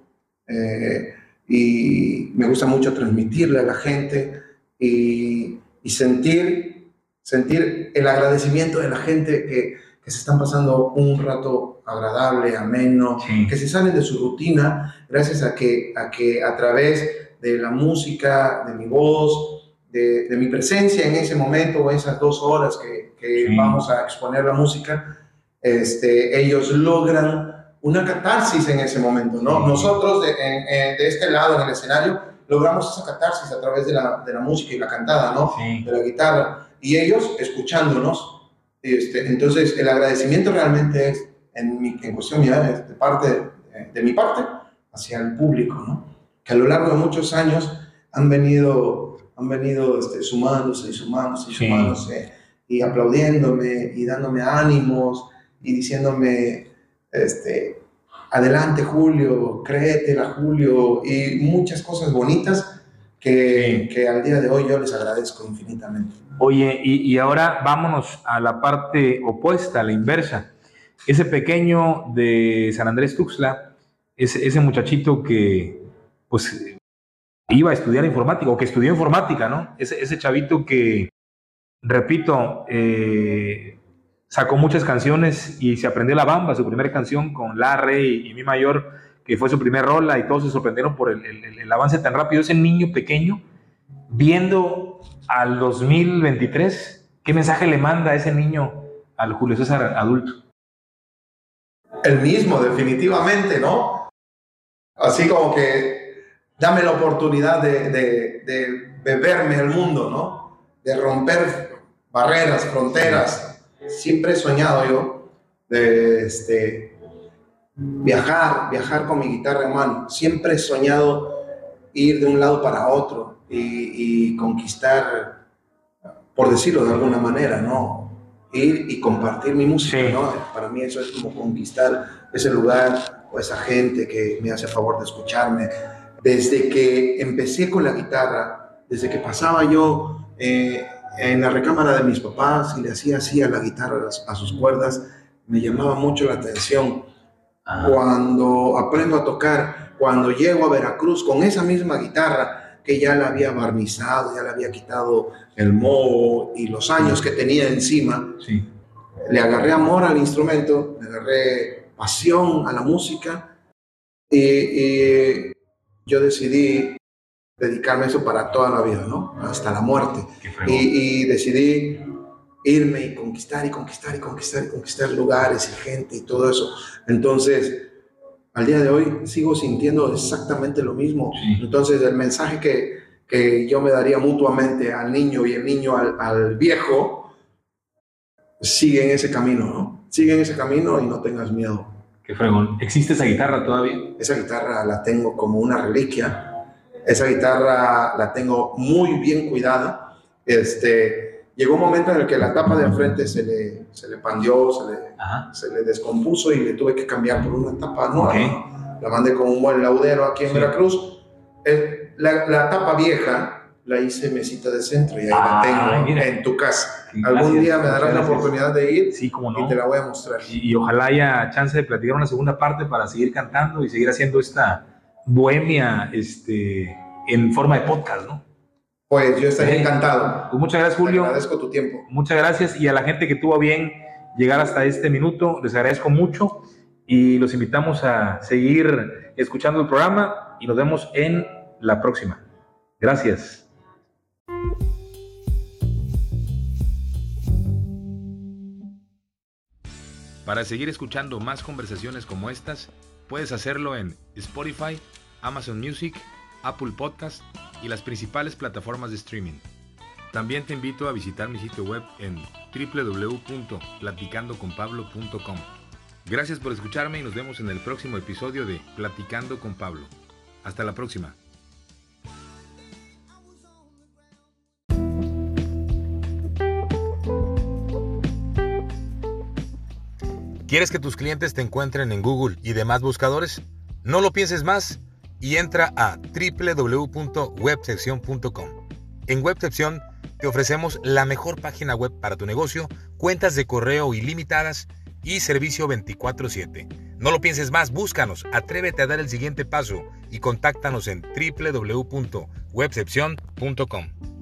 eh, y me gusta mucho transmitirle a la gente y, y sentir, sentir el agradecimiento de la gente que, que se están pasando un rato agradable, ameno, Sí. que se salen de su rutina gracias a que a, que a través de la música, de mi voz, de, de mi presencia en ese momento o esas dos horas que, que Sí. vamos a exponer la música, este, ellos logran una catarsis en ese momento, ¿no? Sí. Nosotros de, en- de este lado, en el escenario, logramos esa catarsis a través de la, de la música y la cantada, ¿no? Sí. de la guitarra y ellos escuchándonos. Este, entonces, el agradecimiento realmente es, en, mi, en cuestión mía, de, parte, de, de mi parte hacia el público, ¿no? que a lo largo de muchos años han venido, han venido este, sumándose y sumándose y Sí. sumándose y aplaudiéndome y dándome ánimos y diciéndome, este, adelante Julio, créetela Julio y muchas cosas bonitas que, Sí. que al día de hoy yo les agradezco infinitamente. Oye, y, y ahora vámonos a la parte opuesta, a la inversa. Ese pequeño de San Andrés Tuxtla, ese, ese muchachito que pues iba a estudiar informática o que estudió informática, ¿no? Ese, chavito que, repito, eh, sacó muchas canciones y se aprendió la bamba, su primera canción con La, Re y, Mi Mayor, que fue su primer rola y todos se sorprendieron por el avance tan rápido. Ese niño pequeño, viendo al 2023, ¿qué mensaje le manda ese niño al Julio César adulto? El mismo, definitivamente, ¿no? Así como que dame la oportunidad de, de, de beberme el mundo, ¿no? De romper barreras, fronteras. Siempre he soñado yo de este, viajar, viajar con mi guitarra en mano. Siempre he soñado ir de un lado para otro y, y conquistar, por decirlo de alguna manera, ¿no? Ir y compartir mi música, Sí. ¿no? Para mí eso es como conquistar ese lugar o esa gente que me hace favor de escucharme. Desde que empecé con la guitarra, desde que pasaba yo eh, en la recámara de mis papás y le hacía así a la guitarra, a sus cuerdas, me llamaba mucho la atención cuando aprendo a tocar, cuando llego a Veracruz con esa misma guitarra que ya la había barnizado, ya le había quitado el moho y los años que tenía encima, Sí. le agarré amor al instrumento, le agarré pasión a la música y, y yo decidí dedicarme a eso para toda la vida, ¿no? Hasta la muerte. Y, y decidí irme y conquistar y conquistar y conquistar y conquistar lugares y gente y todo eso. Entonces, al día de hoy sigo sintiendo exactamente lo mismo. Sí. Entonces, el mensaje que, que yo me daría mutuamente al niño y el niño al, al viejo, sigue en ese camino, ¿no? Sigue en ese camino y no tengas miedo. Qué fregón. ¿Existe esa guitarra todavía? Esa guitarra la tengo como una reliquia. Esa guitarra la tengo muy bien cuidada. Este, llegó un momento en el que la tapa de enfrente se le, se le pandió, se le, se le descompuso y le tuve que cambiar por una tapa nueva. La mandé con un buen laudero aquí en Sí. Veracruz. Eh, la, la tapa vieja la hice mesita de centro y ahí Ah, la tengo mira. en tu casa. Algún día me darás la oportunidad de ir Sí, como y te la voy a mostrar. Y, y ojalá haya chance de platicar una segunda parte para seguir cantando y seguir haciendo esta bohemia este, en forma de podcast, ¿no? Pues yo estaría Sí. encantado. Pues muchas gracias, Te Julio. agradezco tu tiempo. Muchas gracias y a la gente que tuvo bien llegar hasta este minuto, les agradezco mucho y los invitamos a seguir escuchando el programa y nos vemos en la próxima. Gracias. Para seguir escuchando más conversaciones como estas, puedes hacerlo en Spotify, Amazon Music, Apple Podcast y las principales plataformas de streaming. También te invito a visitar mi sitio web en www.platicandoconpablo.com. Gracias por escucharme y nos vemos en el próximo episodio de Platicando con Pablo. Hasta la próxima. ¿Quieres que tus clientes te encuentren en Google y demás buscadores? No lo pienses más. y entra a www.websección.com. En Webcepción te ofrecemos la mejor página web para tu negocio, cuentas de correo ilimitadas y servicio 24/7. No lo pienses más, búscanos, atrévete a dar el siguiente paso y contáctanos en www.webcepción.com.